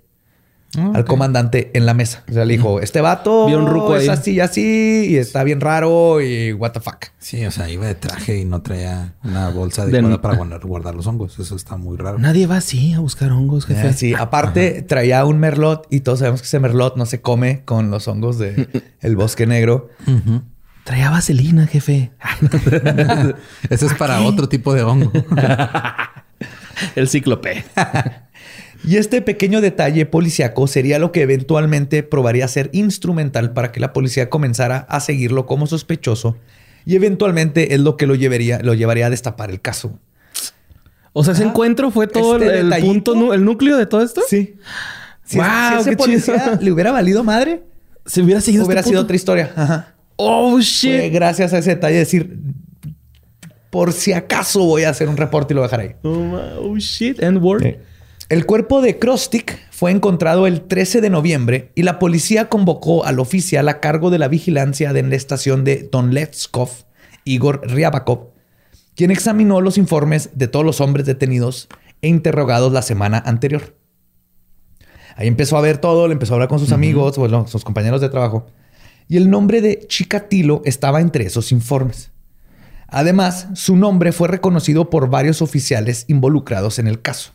Ah, al comandante en la mesa. O sea, le dijo, este vato Vio un ruco es ahí. así y así y está bien raro y what the fuck. Sí, o sea, iba de traje y no traía una bolsa De- adecuada para guardar, guardar los hongos. Eso está muy raro. Nadie va así a buscar hongos, jefe. Ah, sí, aparte traía un merlot y todos sabemos que ese merlot no se come con los hongos de el bosque negro. Traía vaselina, jefe. Ese es para otro tipo de hongo. El cíclope. Y este pequeño detalle policiaco sería lo que eventualmente probaría ser instrumental para que la policía comenzara a seguirlo como sospechoso y eventualmente es lo que lo llevaría, lo llevaría a destapar el caso. O sea, ese encuentro fue todo Este el, punto, el núcleo de todo esto. Sí. Si, Wow, si ese qué policía chido. le hubiera valido madre, Si hubiera seguido hubiera este sido punto. otra historia. Ajá. Oh, Fue shit. gracias a ese detalle decir, por si acaso voy a hacer un reporte y lo voy a dejar ahí. Oh, oh, shit. End word. El cuerpo de Krostik fue encontrado el 13 de noviembre y la policía convocó al oficial a cargo de la vigilancia de la estación de Donletskov, Igor Ryabakov, quien examinó los informes de todos los hombres detenidos e interrogados la semana anterior. Ahí empezó a ver todo, le empezó a hablar con sus amigos, bueno, sus compañeros de trabajo, y el nombre de Chikatilo estaba entre esos informes. Además, su nombre fue reconocido por varios oficiales involucrados en el caso.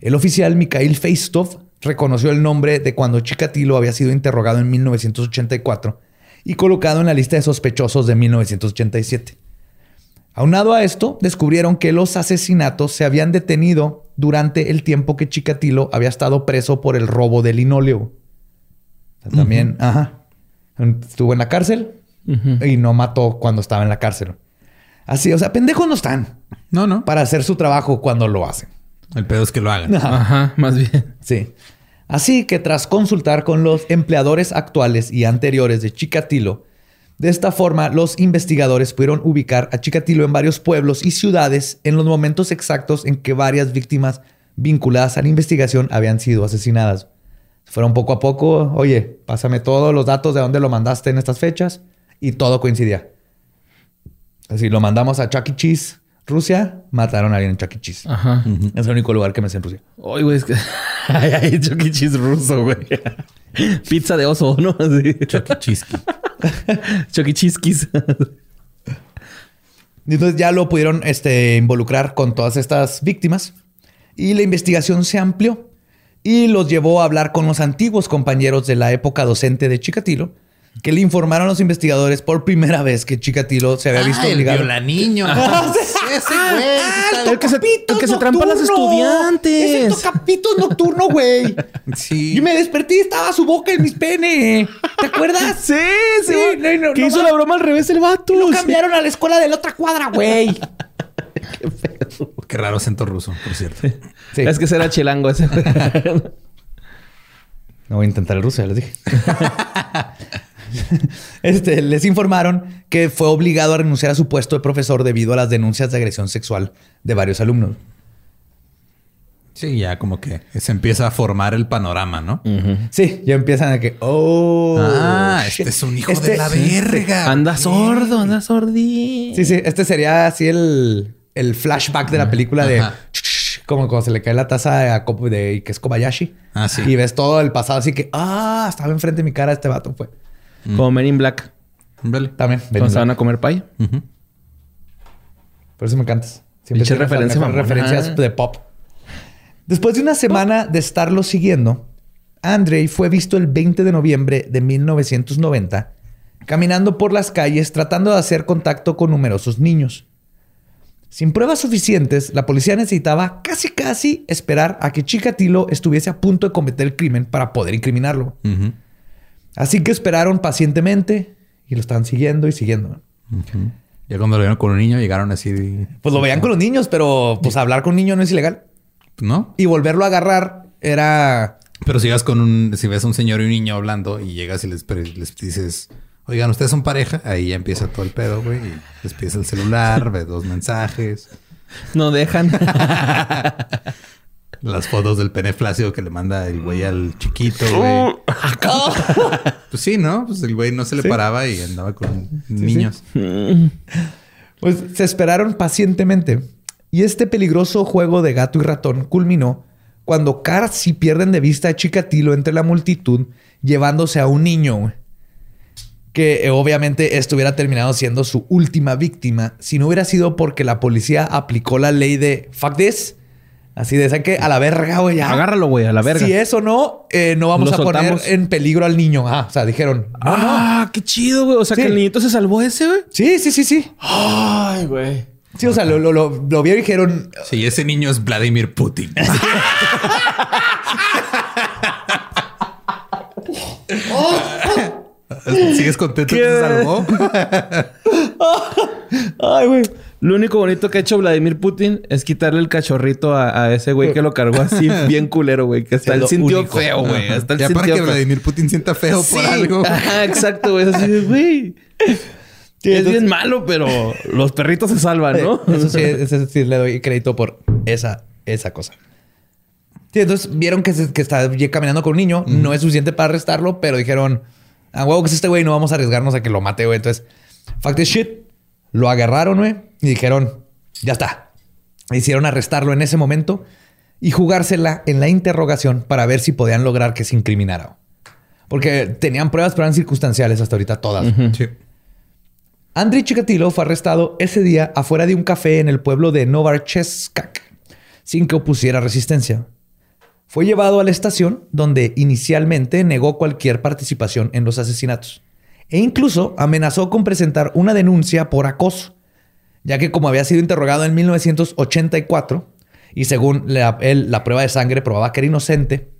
El oficial Mikhail Feistov reconoció el nombre de cuando Chikatilo había sido interrogado en 1984 y colocado en la lista de sospechosos de 1987. Aunado a esto, descubrieron que los asesinatos se habían detenido durante el tiempo que Chikatilo había estado preso por el robo de linóleo. O sea, también, ajá. Estuvo en la cárcel y no mató cuando estaba en la cárcel. Así, o sea, pendejos no están No, no. para hacer su trabajo cuando lo hacen. El pedo es que lo hagan. Ajá, más bien. Sí. Así que tras consultar con los empleadores actuales y anteriores de Chikatilo, de esta forma los investigadores pudieron ubicar a Chikatilo en varios pueblos y ciudades en los momentos exactos en que varias víctimas vinculadas a la investigación habían sido asesinadas. Fueron poco a poco, oye, pásame todos los datos de dónde lo mandaste en estas fechas y todo coincidía. Así lo mandamos a Chuck E. Cheese, Rusia, mataron a alguien en Chuck E. Cheese. Ajá. Es el único lugar que me sé en Rusia. Ay, güey, es que. Ay, ay, Chuck E. Cheese ruso, güey. Pizza de oso, ¿no? Así. Chucky E. Cheese kiss. Y entonces ya lo pudieron este, involucrar con todas estas víctimas y la investigación se amplió y los llevó a hablar con los antiguos compañeros de la época docente de Chikatilo que le informaron a los investigadores por primera vez que Chikatilo se había visto Ah, el obligado. violaniño. Ese güey. el que se, el que se trampa a las estudiantes. Es capítulo nocturno, güey. Sí. Yo me desperté y estaba su boca en mis pene. ¿Te acuerdas? Sí, sí. Sí, güey. no, no, que no hizo más. la broma al revés el vato. Lo Sí. cambiaron a la escuela de la otra cuadra, güey. Qué raro acento ruso, por cierto. Sí. Es que será chilango ese. No voy a intentar el ruso, ya les dije. este, les informaron que fue obligado a renunciar a su puesto de profesor debido a las denuncias de agresión sexual de varios alumnos. Sí, ya como que se empieza a formar el panorama, ¿no? Sí, ya empiezan a que, oh, Ah, este es un hijo Este- de la verga. anda sordo, anda sordí. Sí, sí, este sería así el, el flashback de la película de Ajá. como cuando se le cae la taza a Ko- de que es Kobayashi. Ah, sí. Y ves todo el pasado así que, ah, estaba enfrente de mi cara este vato, fue. Como Men in Black. Vale. También. Cuando se van a comer pay. Por eso me encantas. Las referencia mamona. referencias de pop. Después de una semana de estarlo siguiendo, Andrei fue visto el 20 de noviembre de 1990 caminando por las calles tratando de hacer contacto con numerosos niños. Sin pruebas suficientes, la policía necesitaba casi casi esperar a que Chikatilo estuviese a punto de cometer el crimen para poder incriminarlo. Ujú. Así que esperaron pacientemente y lo estaban siguiendo y siguiendo. Ya cuando lo vieron con un niño, llegaron así. de- Pues lo veían con los niños, pero pues hablar con un niño no es ilegal. ¿No? Y volverlo a agarrar era. Pero si vas con un, si ves a un señor y un niño hablando y llegas y les, les dices, oigan, ustedes son pareja, ahí ya empieza todo el pedo, güey. Y les pides el celular, ves dos mensajes, No dejan. las fotos del pene flácido que le manda el güey al chiquito, güey. pues sí, ¿no? Pues el güey no se le paraba y andaba con niños. Pues se esperaron pacientemente. Y este peligroso juego de gato y ratón culminó cuando casi pierden de vista a Chikatilo entre la multitud, llevándose a un niño. güey. Que eh, obviamente esto hubiera terminado siendo su última víctima si no hubiera sido porque la policía aplicó la ley de fuck this. Así de, ¿saben qué? A la verga, güey. ya. Agárralo, güey, a la verga. Si es o no, eh, no vamos Lo a poner soltamos. en peligro al niño. Ah, o sea, dijeron, no, no. ah, qué chido, güey. O sea, Sí. que el niñito se salvó ese, güey. Sí, sí, sí, sí. Ay, güey. Sí, o sea, lo, lo, lo, lo vieron y dijeron, Sí, ese niño es Vladimir Putin. ¿Sigues contento que se salvó? Ay, güey. Lo único bonito que ha hecho Vladimir Putin es quitarle el cachorrito a, a ese güey que lo cargó así bien culero, güey. Que hasta él sintió único. feo, güey. Hasta él Ya para que. Vladimir Putin sienta feo por algo. Ajá, exacto, güey. Es así de, güey. es bien malo, pero los perritos se salvan, ¿no? Eso sí, eso sí le doy crédito por esa, esa cosa. Sí, entonces vieron que, se- que está caminando con un niño. No es suficiente para arrestarlo, pero dijeron, a huevo que es este güey, no vamos a arriesgarnos a que lo mate, güey. Entonces, fact is shit, lo agarraron, güey, y dijeron, ya está. Hicieron arrestarlo en ese momento y jugársela en la interrogación para ver si podían lograr que se incriminara. Porque tenían pruebas, pero eran circunstanciales hasta ahorita todas. Sí. Andriy Chikatilo fue arrestado ese día afuera de un café en el pueblo de Novarcheskak, sin que opusiera resistencia. Fue llevado a la estación, donde inicialmente negó cualquier participación en los asesinatos, e incluso amenazó con presentar una denuncia por acoso, ya que como había sido interrogado en 1984, y según la, él, la prueba de sangre probaba que era inocente,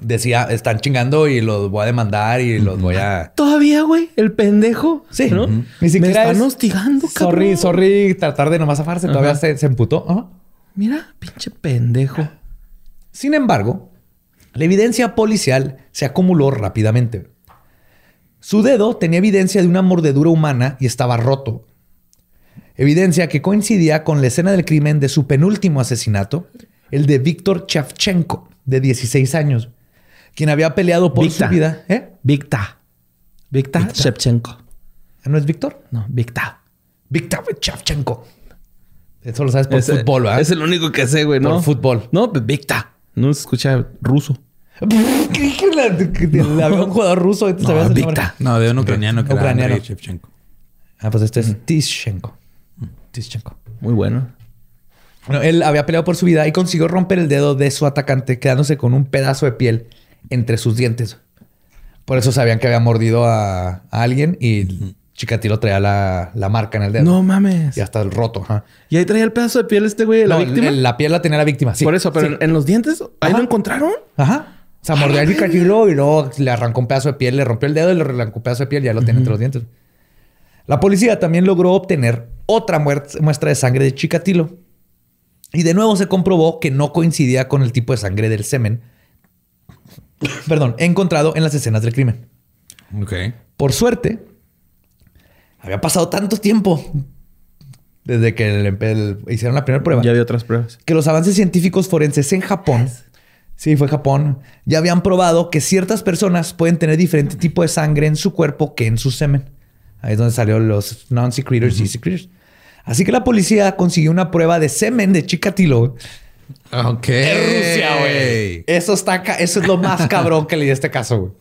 decía, están chingando y los voy a demandar y los voy a... Todavía, güey, el pendejo. Sí. ¿no? Ni Me siquiera están es- hostigando, cabrón. Sorry, sorry, tratar de nomás zafarse. Todavía Ajá. se, se emputó. Mira, pinche pendejo. Sin embargo, la evidencia policial se acumuló rápidamente. Su dedo tenía evidencia de una mordedura humana y estaba roto. Evidencia que coincidía con la escena del crimen de su penúltimo asesinato, el de Víctor Chavchenko, de 16 años, quien había peleado por Victa. su vida. ¿Eh? Victa. Victa Shevchenko. ¿No es Víctor? No, Victa. Víctor Chavchenko. Eso lo sabes por Ese- fútbol, ¿verdad? Es el único que sé, güey, ¿no? Por fútbol. No, pues Victa. No se escucha ruso. Creí que la- había un jugador ruso. y tú sabías el nombre. No, de un ucraniano que Ucraniano. era Shevchenko. Ah, pues este es Tischenko. Tischenko. Muy bueno. Bueno, él había peleado por su vida y consiguió romper el dedo de su atacante, quedándose con un pedazo de piel entre sus dientes. Por eso sabían que había mordido a, a alguien y Chikatilo traía la, la marca en el dedo. No mames. Y hasta el roto. ajá. Y ahí traía el pedazo de piel este güey de la No, víctima. el- la piel la tenía la víctima. sí. Por eso, pero Sí. en, en los dientes, ahí Ajá. lo encontraron. Ajá. O sea, mordió a Chikatilo y luego le arrancó un pedazo de piel, le rompió el dedo y le arrancó un pedazo de piel y ya lo tiene entre los dientes. La policía también logró obtener otra muestra de sangre de Chikatilo. Y de nuevo se comprobó que no coincidía con el tipo de sangre del semen, perdón, encontrado en las escenas del crimen. Ok. Por suerte, había pasado tanto tiempo desde que el- el- hicieron la primera prueba Ya había otras pruebas. que los avances científicos forenses en Japón, sí, fue Japón, ya habían probado que ciertas personas pueden tener diferente tipo de sangre en su cuerpo que en su semen. Ahí es donde salieron los non-secretors y secretors. Así que la policía consiguió una prueba de semen de Chikatilo Ok. en Rusia, güey. Eso está, eso es lo más cabrón que le di a este caso, güey.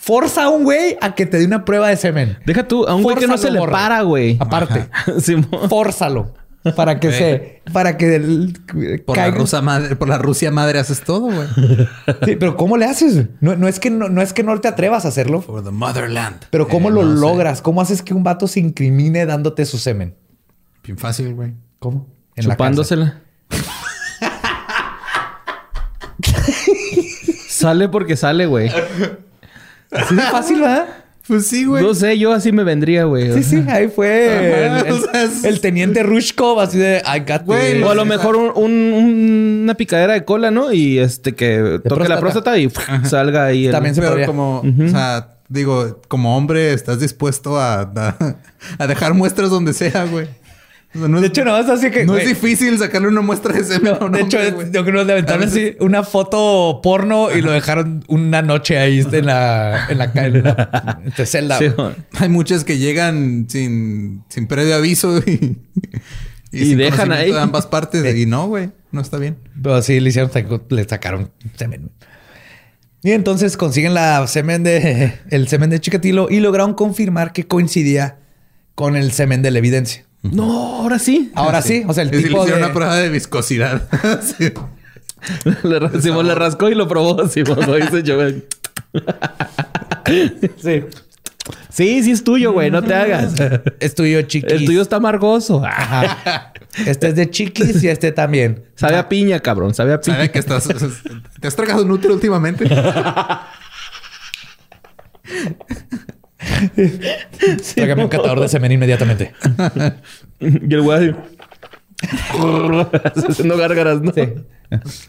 Forza a un güey a que te dé una prueba de semen. Deja tú, a un güey que no se le para, güey. Aparte, fórzalo para que se, para que el- Por la, rusa madre, por la Rusia madre haces todo, güey. Sí, pero ¿cómo le haces? No, no es que no, no es que no te atrevas a hacerlo, For the motherland. pero ¿cómo Eh, lo no sé. logras? ¿Cómo haces que un vato se incrimine dándote su semen? Bien fácil, güey. ¿Cómo? En la Chupándosela. sale porque sale, güey. Así de fácil, ¿verdad? Pues sí, güey. No sé, yo así me vendría, güey. Sí, sí, ahí fue el, Ajá, el- o sea, es- el teniente Rushkov, así de I got Güey, this". O a lo mejor un- un- una picadera de cola, ¿no? Y este que toque la próstata. y salga ahí. el- También se Pero podría. como, o sea, digo, como hombre, estás dispuesto a, a, a dejar muestras donde sea, güey. O sea, no De es- hecho, no es así que. no es difícil sacarle una muestra de semen un de hecho, yo creo que le aventaron así una foto porno y lo dejaron una noche ahí en la, en la, en la en celda. Sí. Hay muchas que llegan sin, sin previo aviso y, Y sin dejan ahí. de ambas partes. Y no, güey, no está bien. Pero sí le hicieron, le sacaron semen. Y entonces consiguen la semen de el semen de Chikatilo y lograron confirmar que coincidía con el semen de la evidencia. No, ahora sí. Ahora sí, o sea, el Es decir, le tipo de hicieron una prueba de viscosidad. Sí. le, Simón le rascó y lo probó. Simón lo hice yo. sí. Sí, sí es tuyo, güey. No te hagas. Es tuyo, chiquis. El tuyo está amargoso. Ajá. Este es de chiquis y este también. Sabe a piña, cabrón. Sabe a piña. ¿Sabe que estás... ¿Te has tragado un útero últimamente? Trágame un catador de semen inmediatamente. y el güey haciendo gárgaras, ¿no? Sí.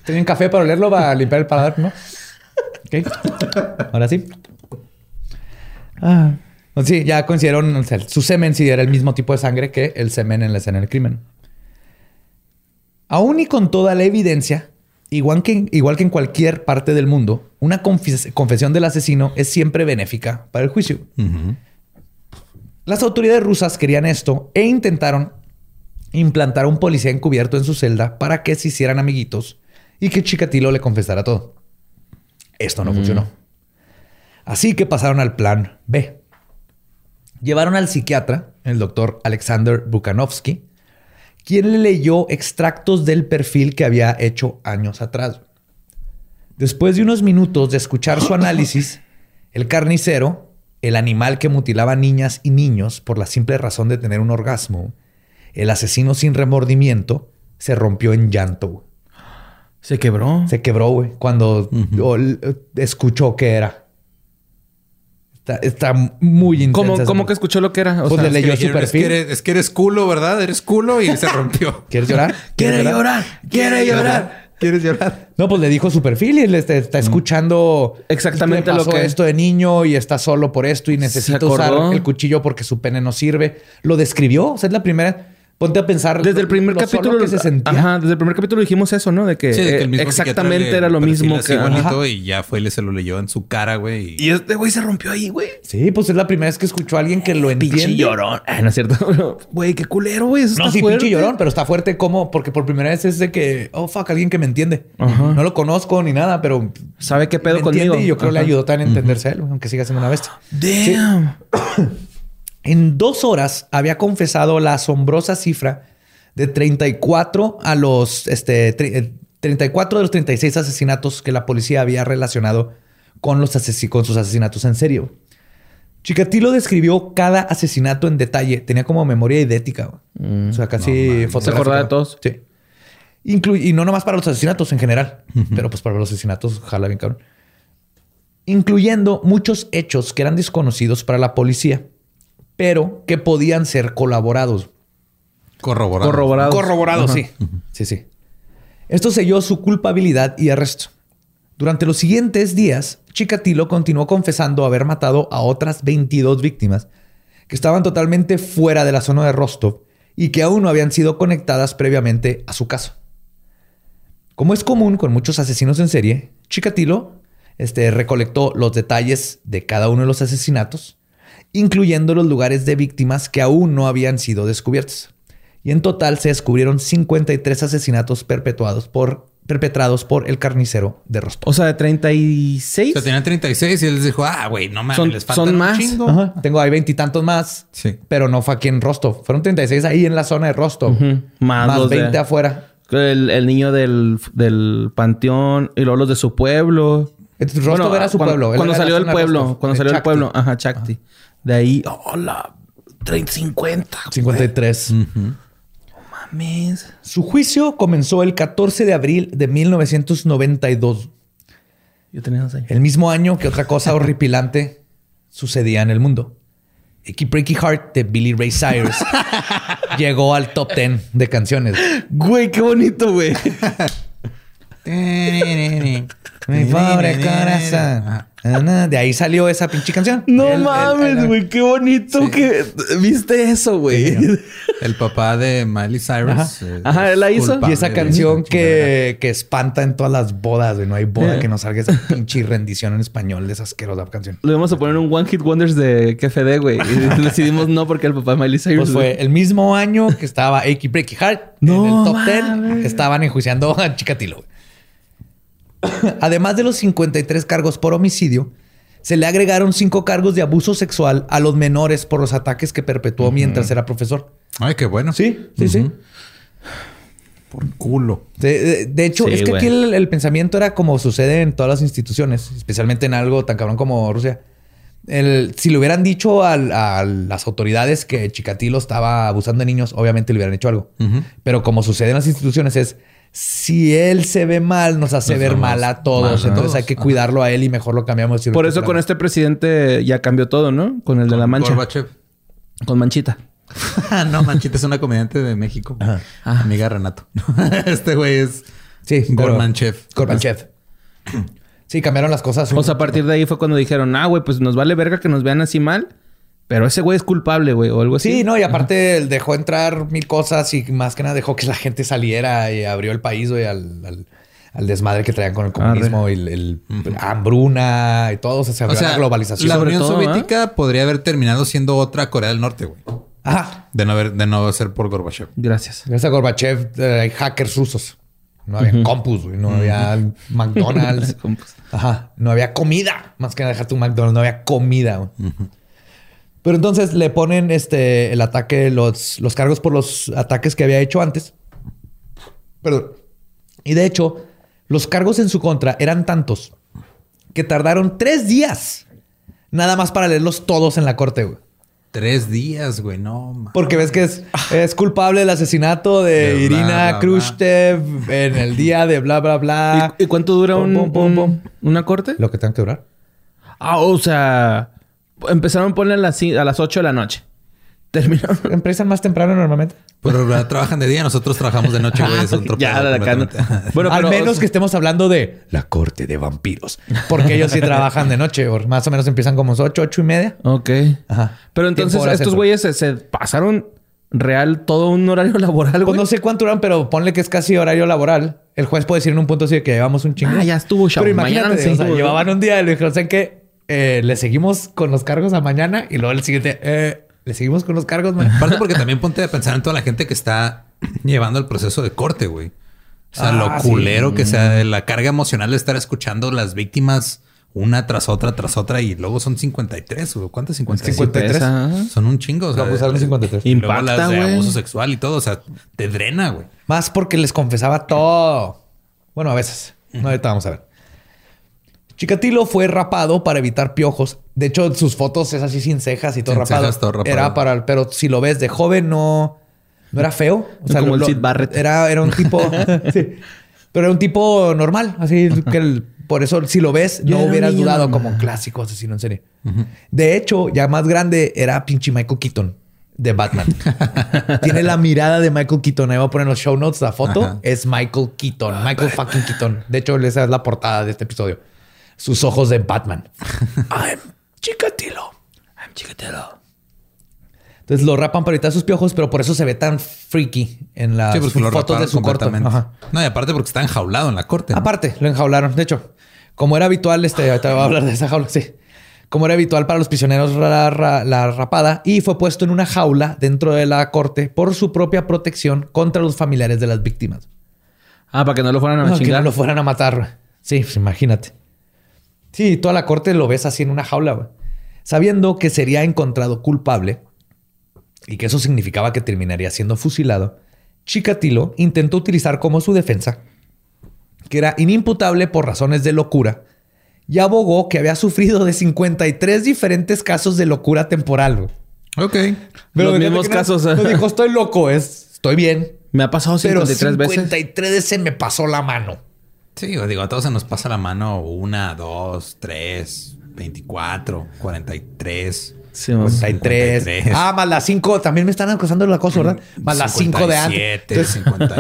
¿Tienen café para olerlo? ¿Para limpiar el paladar? ¿No? Ok. Ahora sí. Ah. Sí, ya coincidieron. o sea, su semen sí era el mismo tipo de sangre que el semen en la escena del crimen. Aún y con toda la evidencia, igual que, igual que en cualquier parte del mundo, una confes- confesión del asesino es siempre benéfica para el juicio. Las autoridades rusas querían esto e intentaron implantar a un policía encubierto en su celda para que se hicieran amiguitos y que Chikatilo le confesara todo. Esto no funcionó. Así que pasaron al plan B. Llevaron al psiquiatra, el doctor Alexander Bukanovsky, quien le leyó extractos del perfil que había hecho años atrás. Después de unos minutos de escuchar su análisis, el carnicero, el animal que mutilaba niñas y niños por la simple razón de tener un orgasmo, el asesino sin remordimiento, se rompió en llanto. Se quebró. Se quebró, güey, cuando escuchó que era. Está, está muy intensa. ¿Cómo, cómo que escuchó lo que era? O Pues sea, le leyó Es su que- es perfil. que eres- es que eres culo, ¿verdad? Eres culo y se rompió. ¿Quieres llorar? quiere llorar, quiere llorar. ¿Quieres llorar? No, pues le dijo su perfil y él este- está escuchando Exactamente le lo pasó que- esto de niño y está solo por esto y necesita usar el cuchillo porque su pene no sirve. Lo describió. O sea, es la primera. Ponte a pensar. Desde el primer lo solo capítulo que se sentía. Ajá, desde el primer capítulo dijimos eso, ¿no? De que, Sí, de que eh, el mismo exactamente era lo mismo que Ajá. y ya fue le se lo leyó en su cara, güey. y- Y este güey se rompió ahí, güey. Sí, pues es la primera vez que escuchó a alguien que lo Pinche entiende. llorón. Ah, no es cierto. Güey, qué culero, güey. No, sí, fuerte. pinche llorón, pero está fuerte como porque por primera vez es de que, oh fuck, alguien que me entiende. No lo conozco ni nada, pero ¿Sabe qué pedo me conmigo? Y yo creo que le Ajá. ayudó también a entenderse a él, aunque siga siendo una bestia. Damn. En dos horas había confesado la asombrosa cifra de 34 a los este, tre- eh, 34 de los 36 asesinatos que la policía había relacionado con, los asesi- con sus asesinatos en serio. Chikatilo describió cada asesinato en detalle. Tenía como memoria idética. güey. o sea, casi fotográfica. ¿Se acordaba de todos? Sí. Inclu- y no nomás para los asesinatos en general, pero pues para los asesinatos, jala bien cabrón. Incluyendo muchos hechos que eran desconocidos para la policía, pero que podían ser colaborados. Corroborado. Corroborado. Corroborados, sí. Sí, sí. Esto selló su culpabilidad y arresto. Durante los siguientes días, Chikatilo continuó confesando haber matado a otras 22 víctimas que estaban totalmente fuera de la zona de Rostov y que aún no habían sido conectadas previamente a su caso. Como es común con muchos asesinos en serie, Chikatilo este, recolectó los detalles de cada uno de los asesinatos, incluyendo los lugares de víctimas que aún no habían sido descubiertos. Y en total se descubrieron 53 asesinatos perpetuados por, perpetrados por el carnicero de Rostov. O sea, de 36. O sea, tenían 36 y él les dijo, ah, güey, no mames, Son- les faltan son un más. chingo. Ajá. Tengo ahí veintitantos más, Sí. pero no fue aquí en Rostov. Fueron 36 ahí en la zona de Rostov. Más Más, los de- 20 afuera. El, el niño del, del panteón y luego los de su pueblo. Rostov era su cuando, pueblo. Él Cuando salió del pueblo. Rostov, Cuando de salió del pueblo. Ajá, Chakti. De ahí, hola, 30, 50. 53. Mames. Su juicio comenzó el 14 de abril de 1992. Yo tenía dos años. El mismo año que otra cosa horripilante sucedía en el mundo. Icky Breaky Heart de Billy Ray Cyrus llegó al top 10 de canciones. Güey, qué bonito, güey. Mi pobre corazón. Ah, De ahí salió esa pinche canción. No El- mames, güey. Qué bonito que viste eso, güey. El papá de Miley Cyrus. Ajá. eh, Ajá, él la hizo. Y esa canción que, que espanta en todas las bodas, güey. No hay boda que no salga esa pinche rendición en español de esa asquerosa canción. Lo íbamos a poner un One Hit Wonders de KFD, güey. Y decidimos no porque el papá de Miley Cyrus. Pues fue el mismo año que estaba Achy Breaky Heart No en el top mames. 10. Estaban enjuiciando a Chikatilo. güey. Además de los 53 cargos por homicidio, se le agregaron cinco cargos de abuso sexual a los menores por los ataques que perpetuó mientras era profesor. Ay, qué bueno. Sí, sí, sí. Por culo. De, de- de hecho, Sí, es que güey. aquí el, el pensamiento era como sucede en todas las instituciones, especialmente en algo tan cabrón como Rusia. El- si le hubieran dicho al- a, las autoridades que Chikatilo estaba abusando de niños, obviamente le hubieran hecho algo. Pero como sucede en las instituciones es, si él se ve mal, nos hace Nos ver mal a todos. mal Entonces hay que Ajá. cuidarlo a él y mejor lo cambiamos. Por eso con este presidente ya cambió todo, ¿no? Con el de la mancha. Gorbachev. Con manchita. no, Manchita es una comediante de México. Amiga de Renato. este güey es Sí, Gormanchev. Gorbachev. Sí, cambiaron las cosas. O sea, a partir de ahí fue cuando dijeron, ah, güey, pues nos vale verga que nos vean así mal. Pero ese güey es culpable, güey, o algo así. Sí, no, y aparte él dejó entrar mil cosas y más que nada dejó que la gente saliera y abrió el país, güey, al, al- al desmadre que traían con el comunismo y el, el- hambruna y todo. O sea, se abrió O sea, la globalización. la Unión todo, Soviética podría haber terminado siendo otra Corea del Norte, güey. Ajá. De no, haber, de no ser por Gorbachev. Gracias. Gracias a Gorbachev eh, hay hackers rusos. No había compus, güey. No había McDonald's. Ajá. No había comida. Más que dejar tu McDonald's. No había comida. güey. Pero entonces le ponen este el ataque, los, los cargos por los ataques que había hecho antes. Perdón. Y de hecho, los cargos en su contra eran tantos que tardaron tres días nada más para leerlos todos en la corte, güey. Tres días, güey. No. Porque ves que es, es culpable del asesinato de, Irina bla, bla. Khrushchev en el día de bla, bla, bla. ¿Y, y cuánto dura Pum, un, pum, pum, un- pum. una corte? Lo que tenga que durar. Ah, o sea, empezaron a poner a las, a las 8 de la noche. Terminaron. Empiezan más temprano normalmente. Pero trabajan de día, nosotros trabajamos de noche, güey. Es otro ya, completamente. Bueno, Al pero, menos o sea, que estemos hablando de la corte de vampiros. Porque ellos sí trabajan de noche. o más o menos empiezan como 8, 8 y media. Ok. Ajá. Pero entonces estos güeyes se, se pasaron real todo un horario laboral, Pues güey. no sé cuánto duran, pero ponle que es casi horario laboral. El juez puede decir en un punto así de que llevamos un chingo. Ah, ya estuvo, chavo. Pero Mañana imagínate, sí, o sea, llevaban un día y le dijeron, ¿saben qué? Eh, le seguimos con los cargos a mañana y luego el siguiente, eh, le seguimos con los cargos. man. Aparte porque también ponte a pensar en toda la gente que está llevando el proceso de corte, güey. O sea, Ah, lo sí. culero que sea la carga emocional de estar escuchando las víctimas una tras otra, tras otra y luego son 53, güey. ¿Cuántas 53? 53. Pesa. Son un chingo. O sea, No, pues, eran 53. Y luego Impacta, las de güey. abuso sexual y todo. O sea, te drena, güey. Más porque les confesaba todo. Bueno, a veces. No, ahorita vamos a ver. Chikatilo fue rapado para evitar piojos. De hecho, sus fotos es así sin cejas y todo Sin rapado. cejas, todo rapado. Era para, pero si lo ves de joven, no, no era feo. O Como el Sid Barrett. Era, era un tipo. sí. Pero era un tipo normal. Así que el- por eso, si lo ves, Yo no hubieras niño dudado como un clásico asesino en serie. De hecho, ya más grande era pinche Michael Keaton de Batman. Tiene la mirada de Michael Keaton. Ahí voy a poner en los show notes la foto. Ajá. Es Michael Keaton. Michael fucking Keaton. De hecho, esa es la portada de este episodio. Sus ojos de Batman. I'm Chikatilo. I'm Chikatilo. Entonces lo rapan para evitar sus piojos, pero por eso se ve tan freaky en las Sí, fotos de su corto. Ajá. No, y aparte porque está enjaulado en la corte. ¿no? Aparte, lo enjaularon. De hecho, como era habitual, este, ahorita voy a hablar de esa jaula, sí. Como era habitual para los prisioneros la, ra- la rapada y fue puesto en una jaula dentro de la corte por su propia protección contra los familiares de las víctimas. Ah, para que no lo fueran a No, que chingar. no lo fueran a matar. Sí, pues imagínate. Sí, toda la corte lo ves así en una jaula, güey. Sabiendo que sería encontrado culpable y que eso significaba que terminaría siendo fusilado, Chikatilo intentó utilizar como su defensa que era inimputable por razones de locura y abogó que había sufrido de 53 diferentes casos de locura temporal. güey. Ok. Los fíjate mismos no- casos. No dijo, estoy loco, es, estoy bien. Me ha pasado Pero 53 veces. 53 veces se me pasó la mano. Sí, digo, a todos se nos pasa la mano una, dos, tres, 24, 43. Sí, vamos. 53. 53. Ah, más las 5. También me están acosando la cosa, ¿verdad? Más las 5 de antes. 57,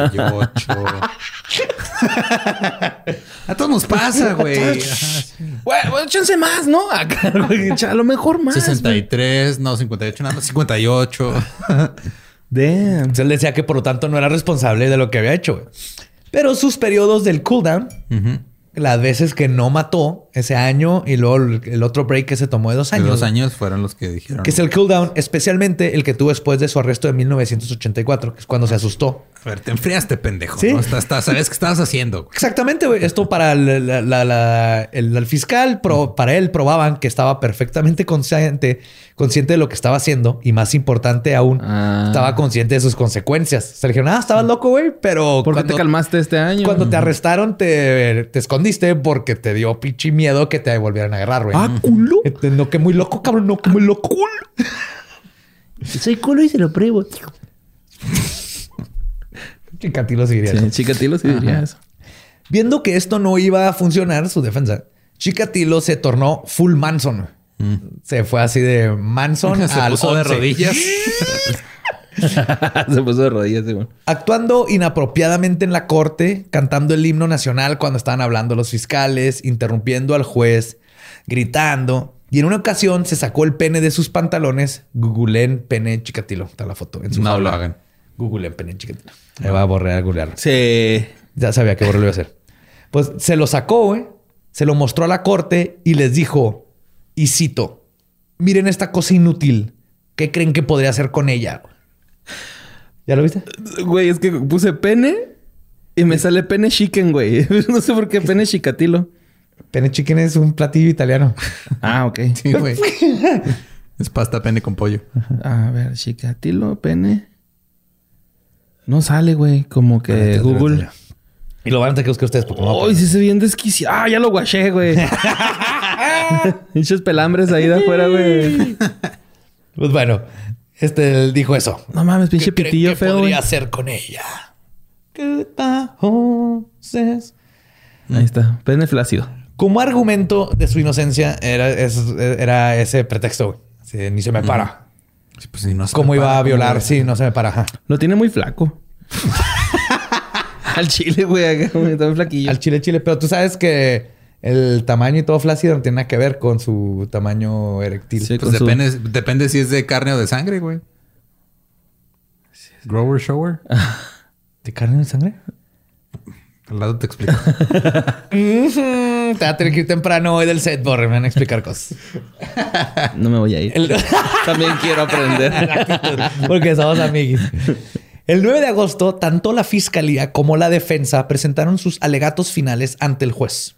58. a todos nos pasa, güey. Güey, bueno, échense más, ¿no? A lo mejor más. güey. 63, no, 58, nada más. 58. Damn. Entonces él decía que por lo tanto no era responsable de lo que había hecho. güey. Pero sus periodos del cooldown, las veces que no mató ese año y luego el, otro break que se tomó de dos De años. dos güey, años fueron los que dijeron. Que es el cooldown, especialmente el que tuvo después de su arresto de 1984, que es cuando se asustó. A ver, te enfriaste, pendejo. Sí. ¿no? ¿Sabes qué estabas haciendo? Exactamente, güey. Esto para el, la- la- la- el- el fiscal, pro- para él probaban que estaba perfectamente consciente, consciente de lo que estaba haciendo y más importante aún, Ah. estaba consciente de sus consecuencias. Se le dijeron, ah, estabas loco, güey, pero ¿Por qué te calmaste este año? cuando te arrestaron te, te escondiste. Escondiste porque te dio pinche miedo que te volvieran a agarrar, güey. Ah, culo. Este, No, que muy loco, cabrón. No, que muy loco. Soy culo y se lo pruebo. Chikatilo seguiría Sí, eso. Chikatilo sí diría eso. Viendo que esto no iba a funcionar, su defensa, Chikatilo se tornó full Manson. Se fue así de Manson Se al puso de 11. rodillas. se puso de rodillas, sí, bueno. Actuando inapropiadamente en la corte, cantando el himno nacional cuando estaban hablando los fiscales, interrumpiendo al juez, gritando. Y en una ocasión se sacó el pene de sus pantalones. Googleen pene Chikatilo. Está la foto en su No jaula. lo hagan. Googleen pene Chikatilo. Me va a borrar a googlear. Sí. Ya sabía que borró lo iba a hacer. Pues se lo sacó, güey. Se lo mostró a la corte y les dijo, y cito, miren esta cosa inútil. ¿Qué creen que podría hacer con ella? ¿Ya lo viste? Güey, es que puse pene y me sale pene chicken, güey. No sé por qué pene chicatilo. Pene chicken es un platillo italiano. Ah, ok. Sí, güey. es pasta pene con pollo. A ver, chicatilo, pene. No sale, güey. Como que Google. Y lo van a tener que buscar ustedes porque no. Ay, sí se bien desquiciado. Ah, ya lo guaché, güey. Pinches pelambres ahí de afuera, güey. Pues bueno, este él dijo eso. No mames, pinche ¿Qué creen pitillo que feo, güey. podría hacer con ella? ¿Qué? Ahí está. Pene flácido. Como argumento de su inocencia era, es- era ese pretexto. güey. Así de, ni se me para. Sí, pues, si no se ¿Cómo me iba para, a violar? ¿cómo- Sí, no se me para. ajá. Lo tiene muy flaco. Al chile, güey, Está muy flaquillo. Al chile, chile. Pero tú sabes que el tamaño y todo flácido no tiene nada que ver con su tamaño eréctil. Sí, Pues su- depende, depende si es de carne o de sangre, güey. Grower shower. ¿De carne de sangre? Al lado te explico. Te va a tener que ir temprano hoy del set, Borre. Me van a explicar cosas. No me voy a ir. El- También quiero aprender. Porque somos amigos. El 9 de agosto, tanto la fiscalía como la defensa presentaron sus alegatos finales ante el juez.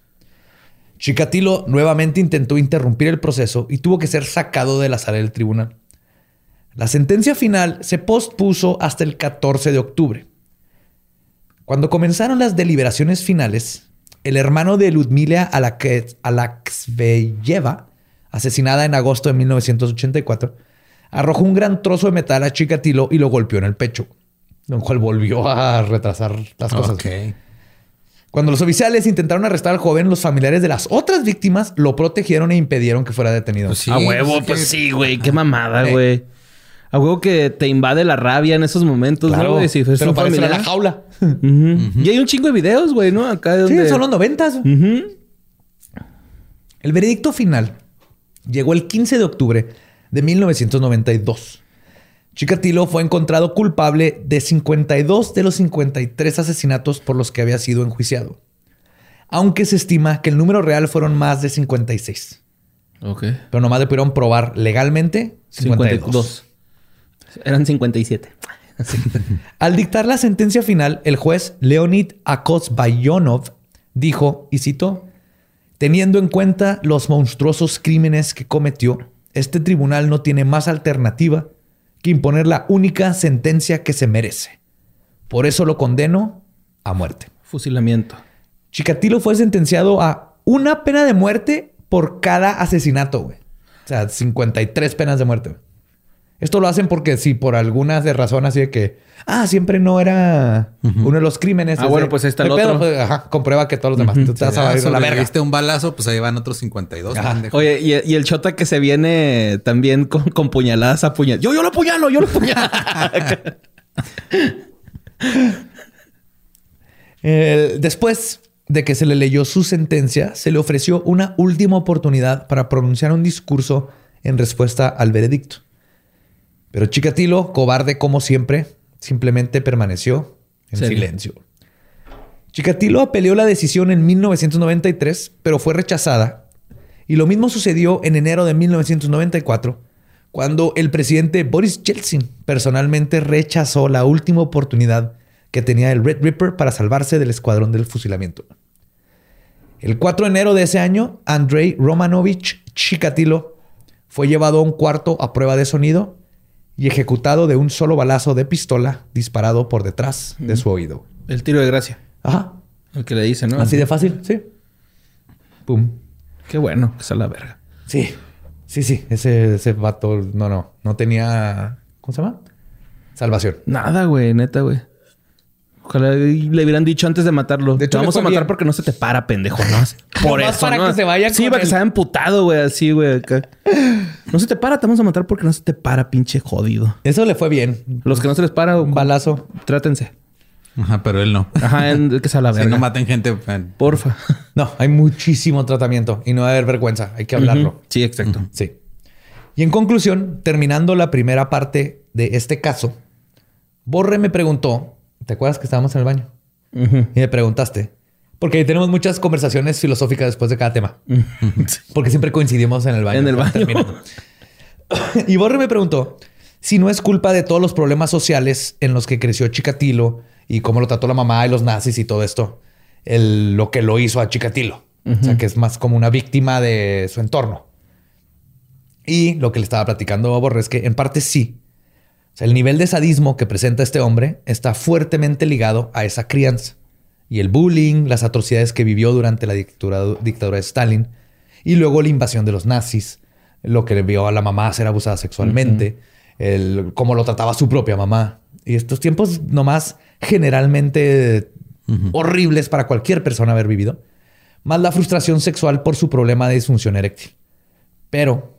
Chikatilo nuevamente intentó interrumpir el proceso y tuvo que ser sacado de la sala del tribunal. La sentencia final se pospuso hasta el 14 de octubre. Cuando comenzaron las deliberaciones finales, el hermano de Ludmila Alaksveyeva, asesinada en agosto de 1984, arrojó un gran trozo de metal a Chikatilo y lo golpeó en el pecho, lo cual volvió a retrasar las cosas. Cuando los oficiales intentaron arrestar al joven, los familiares de las otras víctimas lo protegieron e impidieron que fuera detenido. Pues sí, a huevo, pues, que- sí, güey. Qué mamada, Eh. güey. A huevo que te invade la rabia en esos momentos, ¿no, Claro, güey? Si pero familiar. la jaula. Y hay un chingo de videos, güey, ¿no? Acá de Sí, donde... son los noventas. El veredicto final llegó el 15 de octubre de 1992. Chikatilo fue encontrado culpable de 52 de los 53 asesinatos por los que había sido enjuiciado, aunque se estima que el número real fueron más de 56. Ok. Pero nomás le pudieron probar legalmente 52. 52. Eran 57. Al dictar la sentencia final, el juez Leonid Akosbayonov dijo, y cito, teniendo en cuenta los monstruosos crímenes que cometió, este tribunal no tiene más alternativa que imponer la única sentencia que se merece. Por eso lo condeno a muerte. Fusilamiento. Chikatilo fue sentenciado a una pena de muerte por cada asesinato, güey. O sea, 53 penas de muerte. güey. Esto lo hacen porque si por alguna de razón así de que, ah, siempre no era uno de los crímenes. Ah, bueno, de- pues ahí está el pedo, otro. pues, ajá, comprueba que todos los demás. Tú te vas a Ya ir a la verga. sobreviviste un balazo, pues ahí van otros 52. Ajá. pendejo. Oye, y, y el chota que se viene también con, con puñaladas a puñal. Yo, yo lo puñalo, yo lo puñalo. Eh, después de que se le leyó su sentencia, se le ofreció una última oportunidad para pronunciar un discurso en respuesta al veredicto. Pero Chikatilo, cobarde como siempre, simplemente permaneció en silencio. Chikatilo apeló la decisión en 1993, pero fue rechazada. Y lo mismo sucedió en enero de 1994, cuando el presidente Boris Yeltsin personalmente rechazó la última oportunidad que tenía el Red Ripper para salvarse del escuadrón del fusilamiento. El 4 de enero de ese año, Andrei Romanovich Chikatilo fue llevado a un cuarto a prueba de sonido y ejecutado de un solo balazo de pistola disparado por detrás de su oído. el tiro de gracia. Ajá. El que le dice, ¿no? Así de fácil, sí. Pum. Qué bueno que sea la verga. Sí. Sí, sí. Ese, ese vato, no, no. No tenía. ¿Cómo se llama? Salvación. Nada, güey, neta, güey. Ojalá le hubieran dicho antes de matarlo. De hecho, te vamos a matar bien. porque no se te para, pendejo, ¿no? Por Nomás eso, para ¿no? que se vaya Sí, con para que se haya emputado, güey, así, güey. No se te para, te vamos a matar porque no se te para, pinche jodido. Eso le fue bien. Los que no se les para, Un balazo. trátense. Ajá, pero él no. Ajá, en- que sea la Si verga. no maten gente. Porfa. No, hay muchísimo tratamiento y no va a haber vergüenza. Hay que hablarlo. Sí, exacto. Sí. Y en conclusión, terminando la primera parte de este caso, Borre me preguntó, ¿te acuerdas que estábamos en el baño? Y me preguntaste, porque tenemos muchas conversaciones filosóficas después de cada tema, porque siempre coincidimos en el baño. En el baño. y Borre me preguntó si no es culpa de todos los problemas sociales en los que creció Chikatilo y cómo lo trató la mamá y los nazis y todo esto, el- lo que lo hizo a Chikatilo. O sea, que es más como una víctima de su entorno. Y lo que le estaba platicando a Borre es que en parte sí. O sea, el nivel de sadismo que presenta este hombre está fuertemente ligado a esa crianza. Y el bullying, las atrocidades que vivió durante la dictadura, dictadura de Stalin, y luego la invasión de los nazis, lo que le vio a la mamá ser abusada sexualmente, el, cómo lo trataba su propia mamá. Y estos tiempos nomás generalmente horribles para cualquier persona haber vivido, más la frustración sexual por su problema de disfunción eréctil. Pero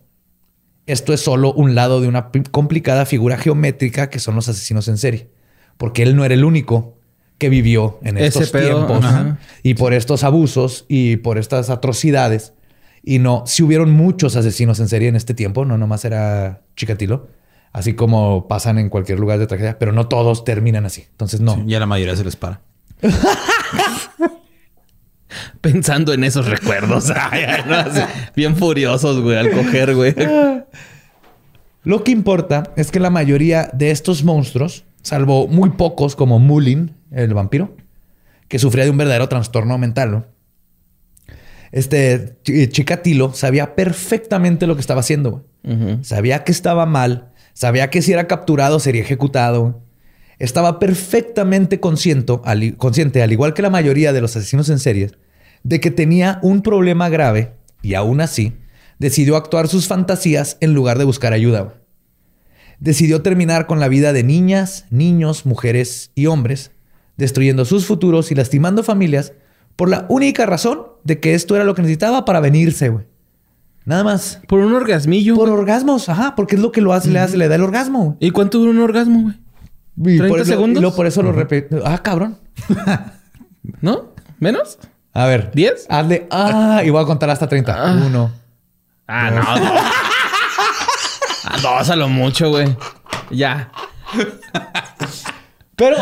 esto es solo un lado de una complicada figura geométrica que son los asesinos en serie. Porque él no era el único que vivió en Ese estos pedo, tiempos ajá. y por estos abusos y por estas atrocidades. Y no, si hubieron muchos asesinos en serie en este tiempo, no nomás era Chikatilo, así como pasan en cualquier lugar de tragedia, pero no todos terminan así. Entonces, no. Ya la mayoría se les para. Pensando en esos recuerdos. Bien furiosos, güey, al coger, güey. Lo que importa es que la mayoría de estos monstruos, salvo muy pocos como Mulin, el vampiro, que sufría de un verdadero trastorno mental, ¿no? Este Ch- Chikatilo sabía perfectamente lo que estaba haciendo. Sabía que estaba mal, sabía que si era capturado sería ejecutado. Estaba perfectamente consciente, al, consciente, al igual que la mayoría de los asesinos en series, de que tenía un problema grave y aún así decidió actuar sus fantasías en lugar de buscar ayuda. güey. Decidió terminar con la vida de niñas, niños, mujeres y hombres, destruyendo sus futuros y lastimando familias por la única razón de que esto era lo que necesitaba para venirse, güey. Nada más. Por un orgasmillo. Por güey. orgasmos, ajá, porque es lo que lo hace, le hace, le da el orgasmo. güey. ¿Y cuánto dura un orgasmo, güey? Y 30 por eso- segundos. Luego por eso lo repite. Ah, cabrón. ¿No? ¿Menos? A ver. ¿Diez? Hazle. Ah, y voy a contar hasta 30. Uno. Ah, no, no. Ah, dos a lo mucho, güey. Ya. Pero,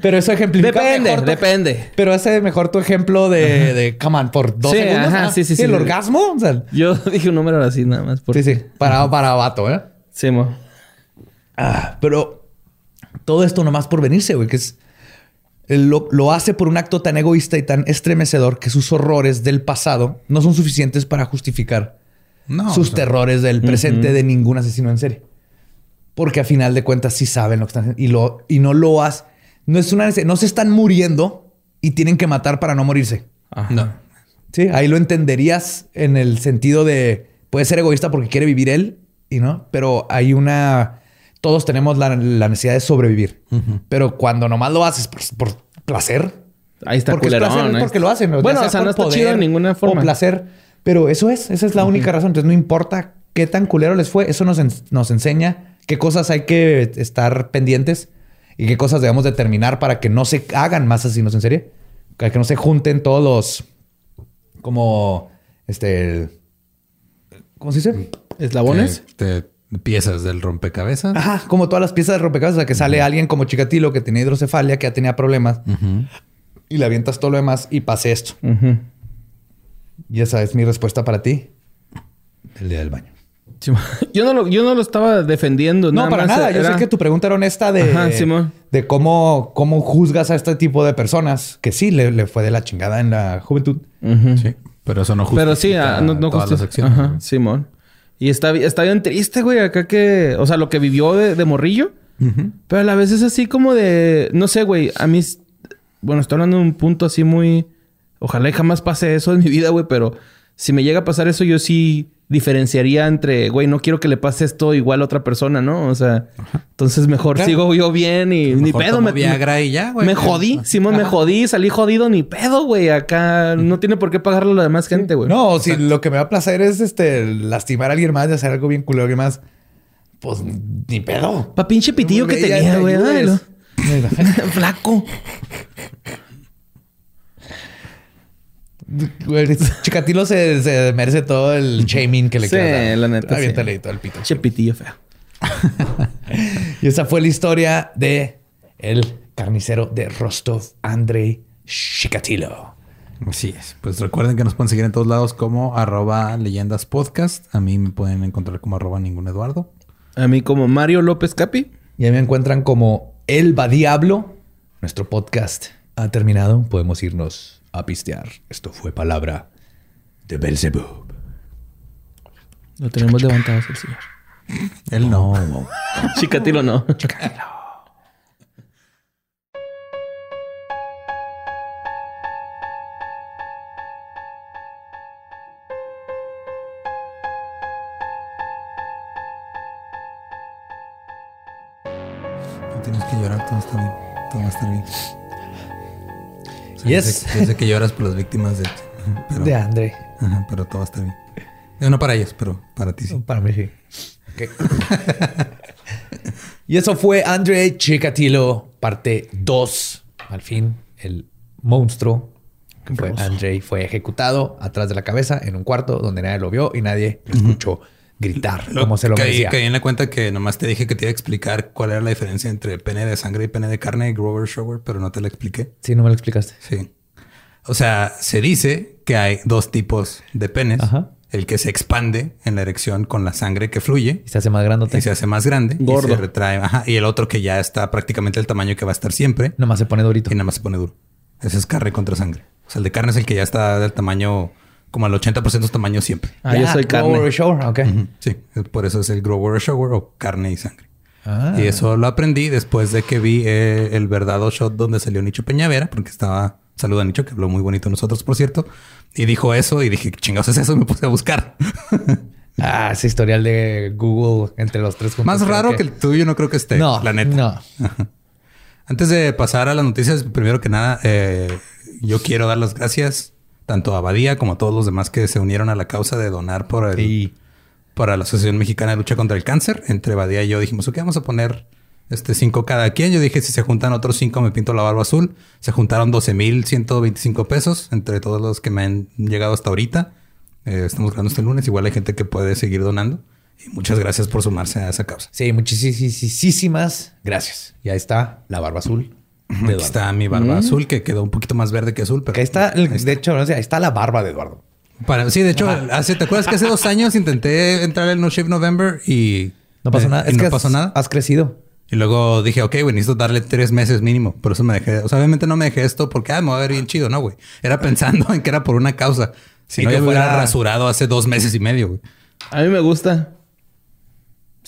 pero eso ejemplifica Depende, mejor tu- depende. Pero ese mejor tu ejemplo de, de come on, por dos Sí, segundos. ajá, ah, sí, sí, sí. El orgasmo. O sea, Yo dije un número así nada más. Por... sí, sí. Para, para vato, ¿eh? Sí, mo. Ah, pero todo esto nomás por venirse, güey, que es. Él Lo, lo hace por un acto tan egoísta y tan estremecedor que sus horrores del pasado no son suficientes para justificar No. sus o sea, terrores del presente de ningún asesino en serie. Porque a final de cuentas sí saben lo que están haciendo y, lo, y no lo hacen. No es una no se están muriendo y tienen que matar para no morirse. Ajá. No. Sí, ahí lo entenderías en el sentido de puede ser egoísta porque quiere vivir él y no, pero hay una. Todos tenemos la, la necesidad de sobrevivir, pero cuando nomás lo haces por, por placer, Ahí está porque es placer, es ¿eh? porque lo hacen. Bueno, o sea, no está chido de ninguna forma. O placer, pero eso es, esa es la única razón. Entonces no importa qué tan culero les fue, eso nos, en- nos enseña qué cosas hay que estar pendientes y qué cosas debemos determinar para que no se hagan más asesinos en serie, para que no se junten todos los como este ¿cómo se dice? ¿Eslabones? te- piezas del rompecabezas. Ajá, como todas las piezas de rompecabezas, o sea, que sale alguien como Chikatilo que tenía hidrocefalia, que ya tenía problemas y le avientas todo lo demás y pase esto. Ujú. Y esa es mi respuesta para ti. El día del baño. Sí, yo, no lo, yo no lo estaba defendiendo. No, para más nada. Yo sé que tu pregunta era honesta de, Ajá, Simón. de cómo, cómo juzgas a este tipo de personas que sí le, le fue de la chingada en la juventud. Sí. Pero eso no justifica Pero sí, ah, no, no todas las justifica. acciones. Ajá. Simón. Y está, está bien triste, güey, acá que... O sea, lo que vivió de, de morrillo. Pero a la vez es así como de... No sé, güey. A mí... Bueno, estoy hablando de un punto así muy... Ojalá y jamás pase eso en mi vida, güey. Pero si me llega a pasar eso, yo sí diferenciaría entre, güey, no quiero que le pase esto igual a otra persona, ¿no? O sea, entonces mejor Claro. sigo yo bien y ni pedo. Me, Viagra y ya, güey. me jodí, Simón, me jodí, salí jodido, ni pedo, güey. Acá no tiene por qué pagarlo la demás gente, güey. No, si lo que me va a placer es este lastimar a alguien más, de hacer algo bien culero a alguien más, pues ni pedo. Pa' pinche pitillo que tenía, te güey. Flaco. Chicatilo se, se merece todo el shaming que le Sí, quieras dar. la neta, sí. Todo el pito. Pinche pitillo feo. Y esa fue la historia de el carnicero de Rostov, Andrei Chikatilo. Así es. Pues recuerden que nos pueden seguir en todos lados como arroba leyendas podcast. A mí me pueden encontrar como arroba ningún Eduardo. A mí como Mario López Capi. Y ahí me encuentran como El Va Diablo. Nuestro podcast ha terminado. Podemos irnos a pistear. Esto fue palabra de Belzebub. Lo tenemos levantado el señor. Él no. Chicatilo no. No tienes que llorar, todo está bien. Todo va a estar bien. Sea, Yes. Yo sé, yo sé que lloras por las víctimas de... Pero, De André. Ajá, pero todo estar bien. No para ellos, pero para ti sí. Para mí sí. Y eso fue Andrei Chikatilo, parte 2. Al fin, el monstruo que fue Andrei fue ejecutado atrás de la cabeza en un cuarto donde nadie lo vio y nadie lo escuchó gritar como se lo caí, merecía. caí en la cuenta que nomás te dije que te iba a explicar cuál era la diferencia entre pene de sangre y pene de carne, Grover Shower, pero no te la expliqué. Sí, no me lo explicaste. Sí. O sea, se dice que hay dos tipos de penes. Ajá. El que se expande en la erección con la sangre que fluye Y se hace más grandote. y se hace más grande Gordo. y se retrae. Ajá. Y el otro que ya está prácticamente el tamaño que va a estar siempre Nomás se pone durito. y nada más se pone duro. Ese es carne contra sangre. O sea, el de carne es el que ya está del tamaño como al 80% de su tamaño siempre. Ah, yo Ya, soy carne. Grower Shower, ok. Sí, por eso es el grower shower o carne y sangre. Ah. Y eso lo aprendí después de que vi eh, el verdadero shot donde salió Nicho Peñavera, porque estaba, saluda a Nicho, que habló muy bonito nosotros, por cierto, y dijo eso y dije, ¿qué chingados es eso? Y me puse a buscar. Ah, ese historial de Google entre los tres juntos. Más raro que... el tuyo no creo que esté, No, la neta. no. Antes de pasar a las noticias, primero que nada, eh, yo quiero dar las gracias tanto a Badía como a todos los demás que se unieron a la causa de donar por el, Sí. para la Asociación Mexicana de Lucha contra el Cáncer. Entre Badía y yo dijimos, ok, vamos a poner este cinco cada quien. Yo dije, si se juntan otros cinco, me pinto la barba azul. Se juntaron 12,125 pesos entre todos los que me han llegado hasta ahorita. Eh, estamos grabando este lunes. Igual hay gente que puede seguir donando. Y muchas gracias por sumarse a esa causa. Sí, muchísimas gracias. Y ahí está la barba azul. Aquí Eduardo. está mi barba azul, que quedó un poquito más verde que azul. Pero Que está, ahí está. de hecho, no sé, ahí está la barba de Eduardo. Para- sí, de hecho, hace, ¿te acuerdas que hace dos años intenté entrar en No Shave November y No pasó nada. Es no que pasó has, nada. has crecido. Y luego dije, ok, güey, necesito darle tres meses mínimo. Por eso me dejé. O sea, obviamente no me dejé esto porque ah, me va a ver bien chido, no, güey. Era pensando en que era por una causa. Si Y no, yo me hubiera fuera- rasurado hace dos meses y medio, güey. A mí me gusta.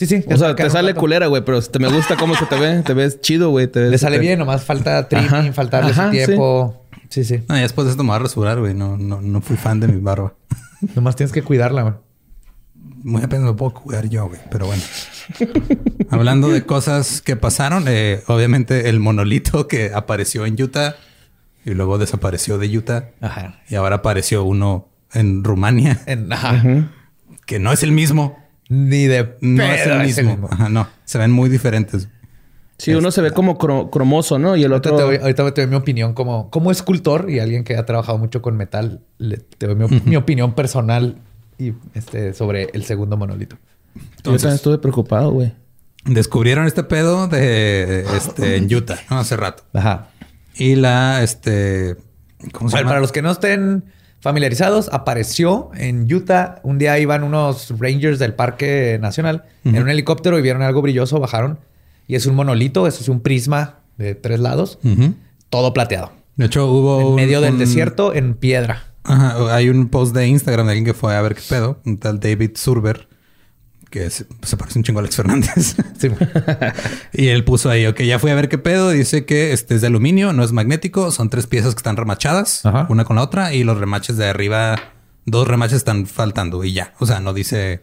Sí, sí. O sea, te sale culera, güey, pero te me gusta cómo se te ve. Te ves chido, güey. te ves- Le sale te- bien, nomás falta trimming, Ajá. faltarle su tiempo. Sí, sí. No, y después de esto me voy a rasurar, güey. No, no, no fui fan de mi barba. Nomás tienes que cuidarla, güey. Muy apenas me puedo cuidar yo, güey. Pero bueno. Hablando de cosas que pasaron, eh, obviamente el monolito que apareció en Utah y luego desapareció de Utah Ajá. y ahora apareció uno en Rumania En- ajá. que no es el mismo. Ni de No es el mismo. Ajá, no. Se ven muy diferentes. Sí, uno se ve como cro- cromoso, ¿no? Y el Ahorita otro... te, doy, ahorita te doy mi opinión como, como escultor y alguien que ha trabajado mucho con metal. le- te doy mi, mi opinión personal y este sobre el segundo monolito. Yo también Entonces, estuve preocupado, güey. descubrieron este pedo de este en Utah, ¿no? Hace rato. Ajá. Y la este ¿cómo se Bueno, llama? para los que no estén familiarizados, apareció en Utah. Un día iban unos rangers del Parque Nacional en un helicóptero y vieron algo brilloso, bajaron. Y es un monolito, eso es un prisma de tres lados, todo plateado. De hecho, hubo En un- medio del un- desierto, en piedra. Ajá, hay un post de Instagram de alguien que fue a ver qué pedo, un tal David Surber, que se, se parece un chingo a Alex Fernández. Sí. y él puso ahí, ok, ya fui a ver qué pedo. Dice que este es de aluminio, no es magnético. Son tres piezas que están remachadas, Ajá. una con la otra, y los remaches de arriba dos remaches están faltando y ya. O sea, no dice...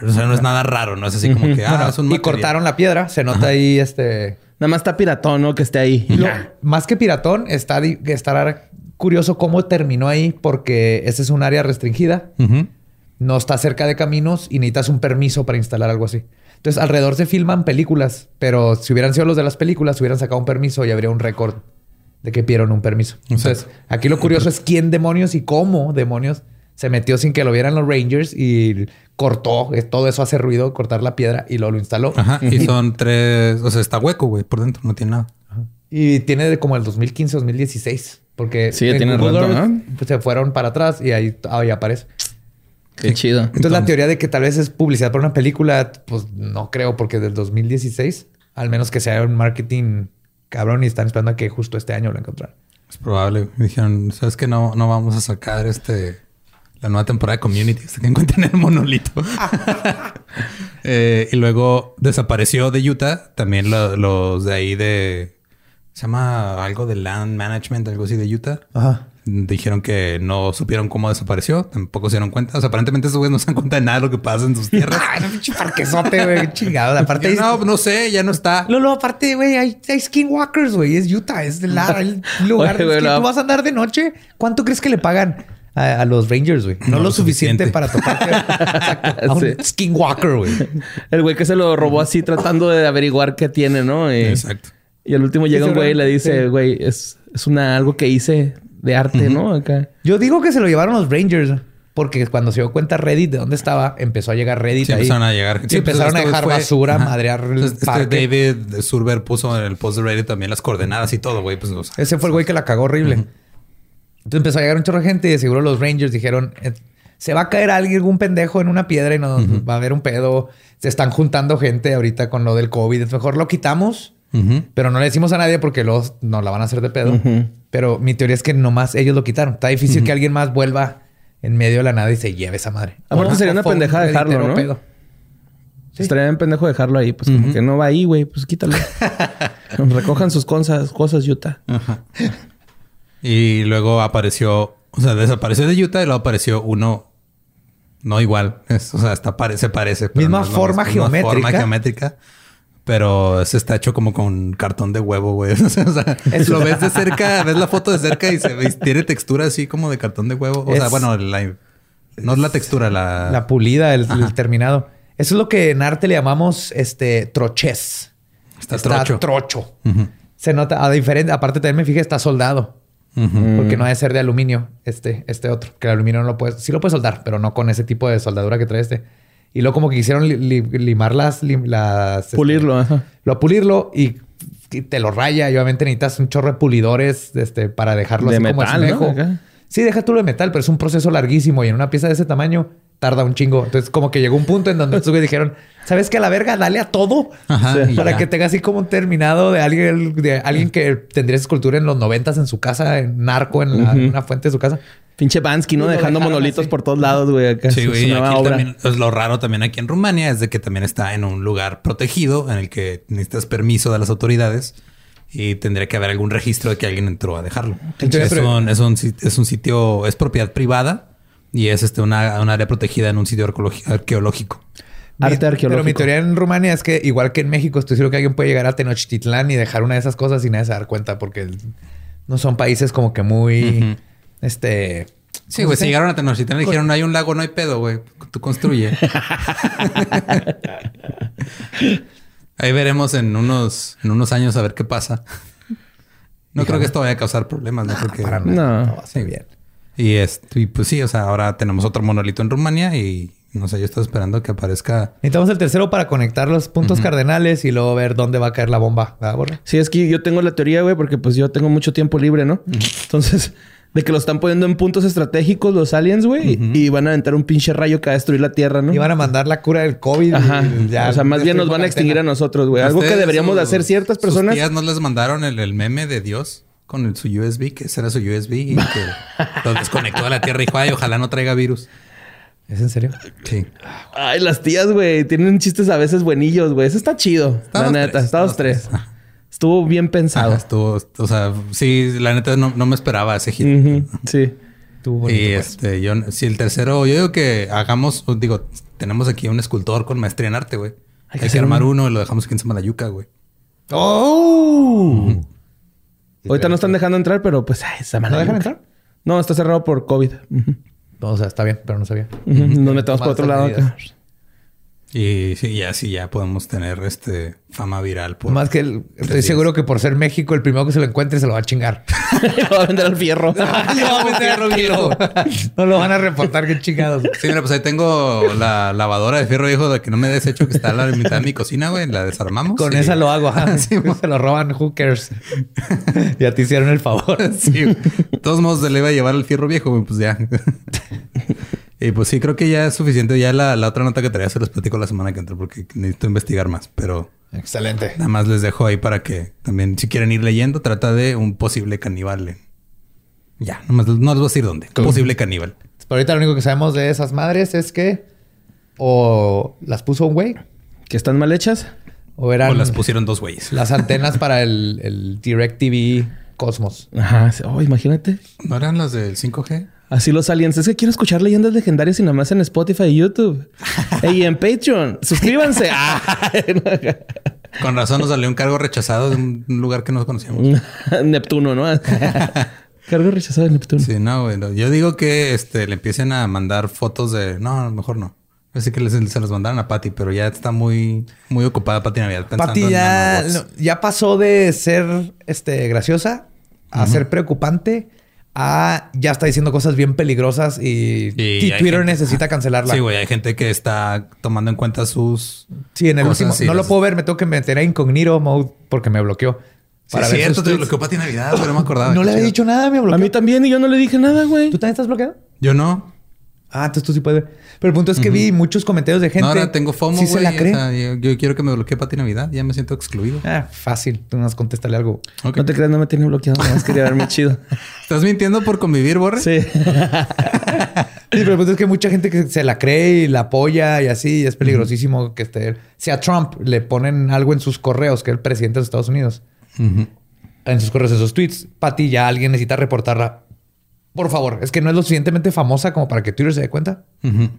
O sea, no es nada raro, no es así como que, ah, es un y cortaron la piedra. Se nota ahí este... Nada más está piratón, ¿no? Que esté ahí. Lo- ya. más que piratón, está, estará curioso cómo terminó ahí porque ese es un área restringida. Ujú. No está cerca de caminos y necesitas un permiso para instalar algo así. Entonces, alrededor se filman películas, pero si hubieran sido los de las películas, hubieran sacado un permiso y habría un récord de que pidieron un permiso. Entonces, aquí lo curioso es quién demonios y cómo demonios se metió sin que lo vieran los Rangers y cortó. eh, Todo eso hace ruido, cortar la piedra y luego lo instaló. Ajá. Y son tres... O sea, está hueco, güey, por dentro. No tiene nada. Y tiene de como el 2015, 2016. Porque Sí, en tiene rato, ¿no? pues, se fueron para atrás y ahí, ahí aparece. Qué chido. Entonces, la teoría de que tal vez es publicidad para una película, pues no creo, porque del 2016, al menos que sea un marketing cabrón y están esperando a que justo este año lo encontraran. Es probable. Me dijeron, ¿sabes que No, no vamos a sacar este... La nueva temporada de Community hasta que encuentren el monolito. Eh, y luego desapareció de Utah. También lo- los de ahí de... Se llama algo de Land Management, algo así de Utah. Ajá. Dijeron que no supieron cómo desapareció. Tampoco se dieron cuenta. O sea, aparentemente esos güeyes no se dan cuenta de nada de lo que pasa en sus tierras. Ay, no, pinche parquesote, güey. Chingado. Aparte, Yo, no, no sé. Ya no está. Lolo, aparte, güey, hay, hay skinwalkers, güey. Es Utah, es el, la- el lugar. Oye, güey, que la- tú vas a andar de noche. ¿Cuánto crees que le pagan a, a los Rangers, güey? No, No lo suficiente, suficiente. para Exacto, a un Sí. skinwalker, güey. El güey que se lo robó así tratando de averiguar qué tiene, ¿no? Y, Exacto. y al último llega un güey y le dice, Sí. güey, es, es una algo que hice de arte, ¿no? Acá. Yo digo que se lo llevaron los Rangers. Porque cuando se dio cuenta Reddit de dónde estaba, empezó a llegar Reddit Sí, ahí. empezaron a llegar. Sí, Sí, pues, empezaron a dejar fue- basura, Ajá. madrear el Entonces, este parque. David Surber puso en el post de Reddit también las coordenadas y todo, güey. Pues, o sea, Ese fue el güey que la cagó horrible. Entonces empezó a llegar un chorro de gente y de seguro los Rangers dijeron: eh, Se va a caer alguien, algún pendejo en una piedra y nos va a haber un pedo. Se están juntando gente ahorita con lo del COVID. Es mejor lo quitamos, pero no le decimos a nadie porque luego nos la van a hacer de pedo. Pero mi teoría es que nomás ellos lo quitaron. Está difícil que alguien más vuelva en medio de la nada y se lleve esa madre. Aparte sería una pendejada dejarlo, ¿no? pedo. Sí. Estaría bien pendejo dejarlo ahí. Pues como que no va ahí, güey. Pues quítalo. Recojan sus cosas, cosas, Utah. Y luego apareció, o sea, desapareció de Utah y luego apareció uno no igual. Es- o sea, hasta pare- se parece. pero Misma no forma geométrica. Pero se está hecho como con cartón de huevo, güey. O sea, o sea, lo ves de cerca, ves la foto de cerca y se ve, tiene textura así como de cartón de huevo. O sea, bueno, la- no es la textura, la... La pulida, el, el terminado. Eso es lo que en arte le llamamos este troches. Está trocho. trocho. Se nota, a diferente, aparte también me fijé, está soldado. Porque no debe ser de aluminio este, este otro. Que el aluminio no lo puedes, sí lo puedes soldar, pero no con ese tipo de soldadura que trae este. Y luego como que quisieron li- li- limar las, lim- las este, Pulirlo, ajá. lo pulirlo y, y te lo raya. Y obviamente necesitas un chorro de pulidores este, para dejarlo De así como metal, ¿no? espejo. Acá. Sí, deja tú lo de metal, pero es un proceso larguísimo y en una pieza de ese tamaño tarda un chingo. Entonces, como que llegó un punto en donde estos güeyes dijeron, ¿sabes qué? A la verga, dale a todo. Ajá, Para ya. que tenga así como un terminado de alguien, de alguien que tendría esa escultura en los noventas en su casa, en narco, en, la- en una fuente de su casa. Pinche Bansky, ¿no? Y Dejando dejaron monolitos así. por todos lados, güey. Acá Sí, güey. su nueva aquí obra. también es lo raro también aquí en Rumania es de que también está en un lugar protegido en el que necesitas permiso de las autoridades y tendría que haber algún registro de que alguien entró a dejarlo. Entonces, es, un, es, un, es un sitio, es propiedad privada y es este una, un área protegida en un sitio arqueológico. Arte Mi- Pero mi arqueológico. teoría en Rumania es que, igual que en México, estoy seguro que alguien puede llegar a Tenochtitlán y dejar una de esas cosas sin nadie se dar cuenta, porque no son países como que muy. Este. Sí, ¿cómo güey, se llegaron a Tenochtitlán y dijeron, no hay un lago, no hay pedo, güey. Tú construye. Ahí veremos en unos, en unos años a ver qué pasa. No creo que esto vaya a causar problemas, no creo que... Para No. nada. No, va a ser bien. Y, este, y pues sí, o sea, ahora tenemos otro monolito en Rumania y no sé, yo estoy esperando que aparezca. Necesitamos el tercero para conectar los puntos cardenales y luego ver dónde va a caer la bomba. ¿verdad, Borre? Sí, es que yo tengo la teoría, güey, porque pues yo tengo mucho tiempo libre, ¿no? Entonces, de que lo están poniendo en puntos estratégicos los aliens, güey, y van a aventar un pinche rayo que va a destruir la Tierra, ¿no? Y van a mandar la cura del COVID. Ajá. y ya o sea, más bien nos van a extinguir a nosotros, güey. Algo que ¿Ustedes, deberíamos de sus- hacer ciertas sus personas. tías no les mandaron el, el meme de Dios con el- su USB, que ese era su USB y que lo desconectó de la Tierra y dijo, ay, ojalá no traiga virus. ¿Es en serio? Sí. Ay, las tías, güey, tienen chistes a veces buenillos, güey. Eso está chido. Estados la neta, tres, Estados estados tres. Estuvo bien pensado. Ajá, estuvo, o sea, sí, la neta no, no me esperaba ese hit. Sí. Estuvo bonito, y pues. este, yo, si el tercero, yo digo que hagamos, digo, tenemos aquí un escultor con maestría en arte, güey. Hay, que, armar uno y lo dejamos aquí en Samalayuca, güey. ¡Oh! Ahorita no están dejando entrar, pero pues ay, esa ¿No dejan entrar? No, está cerrado por COVID. O sea, está bien, pero no sabía. Nos metemos por otro lado acá. Y sí, ya sí, ya podemos tener este fama viral por Más que el- estoy días. seguro que por ser México, el primero que se lo encuentre se lo va a chingar. Lo va a vender al fierro. Le va a meter al fierro. No lo van a reportar, qué chingados. Sí, mira, pues ahí tengo la lavadora de fierro viejo de que no me he deshecho que está a la mitad de mi cocina, güey. La desarmamos. Con y- esa lo hago. ajá. Sí, se lo roban hookers. ya te hicieron el favor. Sí, güey. De todos modos, se le iba a llevar el fierro viejo, güey, pues ya. Y pues sí, creo que ya es suficiente. Ya la, la otra nota que traía se los platico la semana que entra porque necesito investigar más. Pero Excelente. nada más les dejo ahí para que también, si quieren ir leyendo, trata de un posible caníbal. en- Ya, nomás no les voy a decir dónde. Posible caníbal. Pero ahorita lo único que sabemos de esas madres es que o las puso un güey que están mal hechas. o eran O las pusieron dos güeyes. las antenas para el, el DirecTV Cosmos. Ajá. Oh, imagínate. ¿No eran las del 5G? Así los aliens. Es que quiero escuchar leyendas legendarias y nada más en Spotify y YouTube. y en Patreon. Suscríbanse. Ah. Con razón nos salió un cargo rechazado de un lugar que no conocíamos. Neptuno, ¿no? Cargo rechazado de Neptuno. Sí, no, güey. no. Yo digo que este, le empiecen a mandar fotos de... No, a lo mejor no. Así que les- se los mandaron a Patty, pero ya está muy, muy ocupada Patty Navidad en ya, no, ya pasó de ser este, graciosa a ser preocupante a ya está diciendo cosas bien peligrosas y, Y y hay Twitter gente- necesita cancelarla. Sí, güey. Hay gente que está tomando en cuenta sus... Sí, en el último. no lo puedo ver, me tengo que meter a incognito mode porque me bloqueó. Sí, ver cierto, te bloqueó Patty Navidad, pero no me acordaba. No le había dicho nada, me bloqueó. A mí también y yo no le dije nada, güey. ¿Tú también estás bloqueado? Yo no. Ah, entonces tú sí puedes ver. Pero el punto es que vi muchos comentarios de gente. No, ahora tengo FOMO, Sí güey. se la o cree. sea, yo, yo quiero que me bloquee Patty Navidad. Ya me siento excluido. Ah, fácil. Tú nos contéstale algo. No te creas, no me tiene bloqueado. Nada más quería verme chido. ¿Estás mintiendo por convivir, Borre? Sí. Sí, pero el punto es que mucha gente que se la cree y la apoya y así. y es peligrosísimo que esté... Si a Trump le ponen algo en sus correos, que es el presidente de los Estados Unidos, en sus correos, esos tweets, Patty, ya alguien necesita reportarla. Por favor, es que no es lo suficientemente famosa como para que Twitter se dé cuenta, Ujú.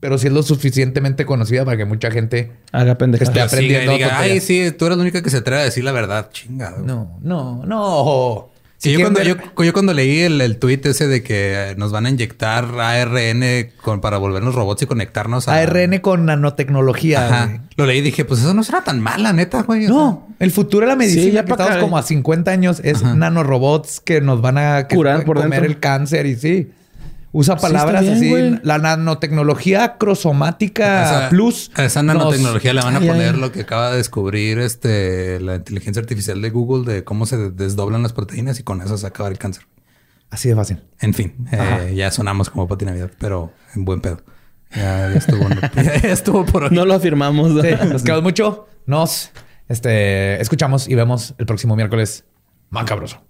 pero sí es lo suficientemente conocida para que mucha gente... Haga pendeja. Esté siga y aprendiendo diga, ay, sí, tú eres la única que se atreve a decir la verdad. Chingado. No, no, no. Sí, yo, cuando, yo, yo cuando leí el, el tweet ese de que eh, nos van a inyectar ARN con, para volvernos robots y conectarnos a... ARN con nanotecnología. Ajá. güey. Lo leí y dije, pues eso no será tan mala, neta, güey. No, el futuro de la medicina, Sí, ya que estamos como eh. a 50 años, es nanorobots que nos van a que Curar por comer dentro. el cáncer y sí. Usa palabras bien, así. La nanotecnología crosomática Esa- plus. A esa nos- nanotecnología le van a Ay, poner ay. lo que acaba de descubrir este la inteligencia artificial de Google de cómo se desdoblan las proteínas y con eso se acaba el cáncer. Así de fácil. En fin, eh, ya sonamos como Pati Navidad, pero en buen pedo. Ya, ya estuvo, ya estuvo por hoy. No lo afirmamos. Sí, nos quedamos mucho. Nos este, escuchamos y vemos el próximo miércoles. Macabroso.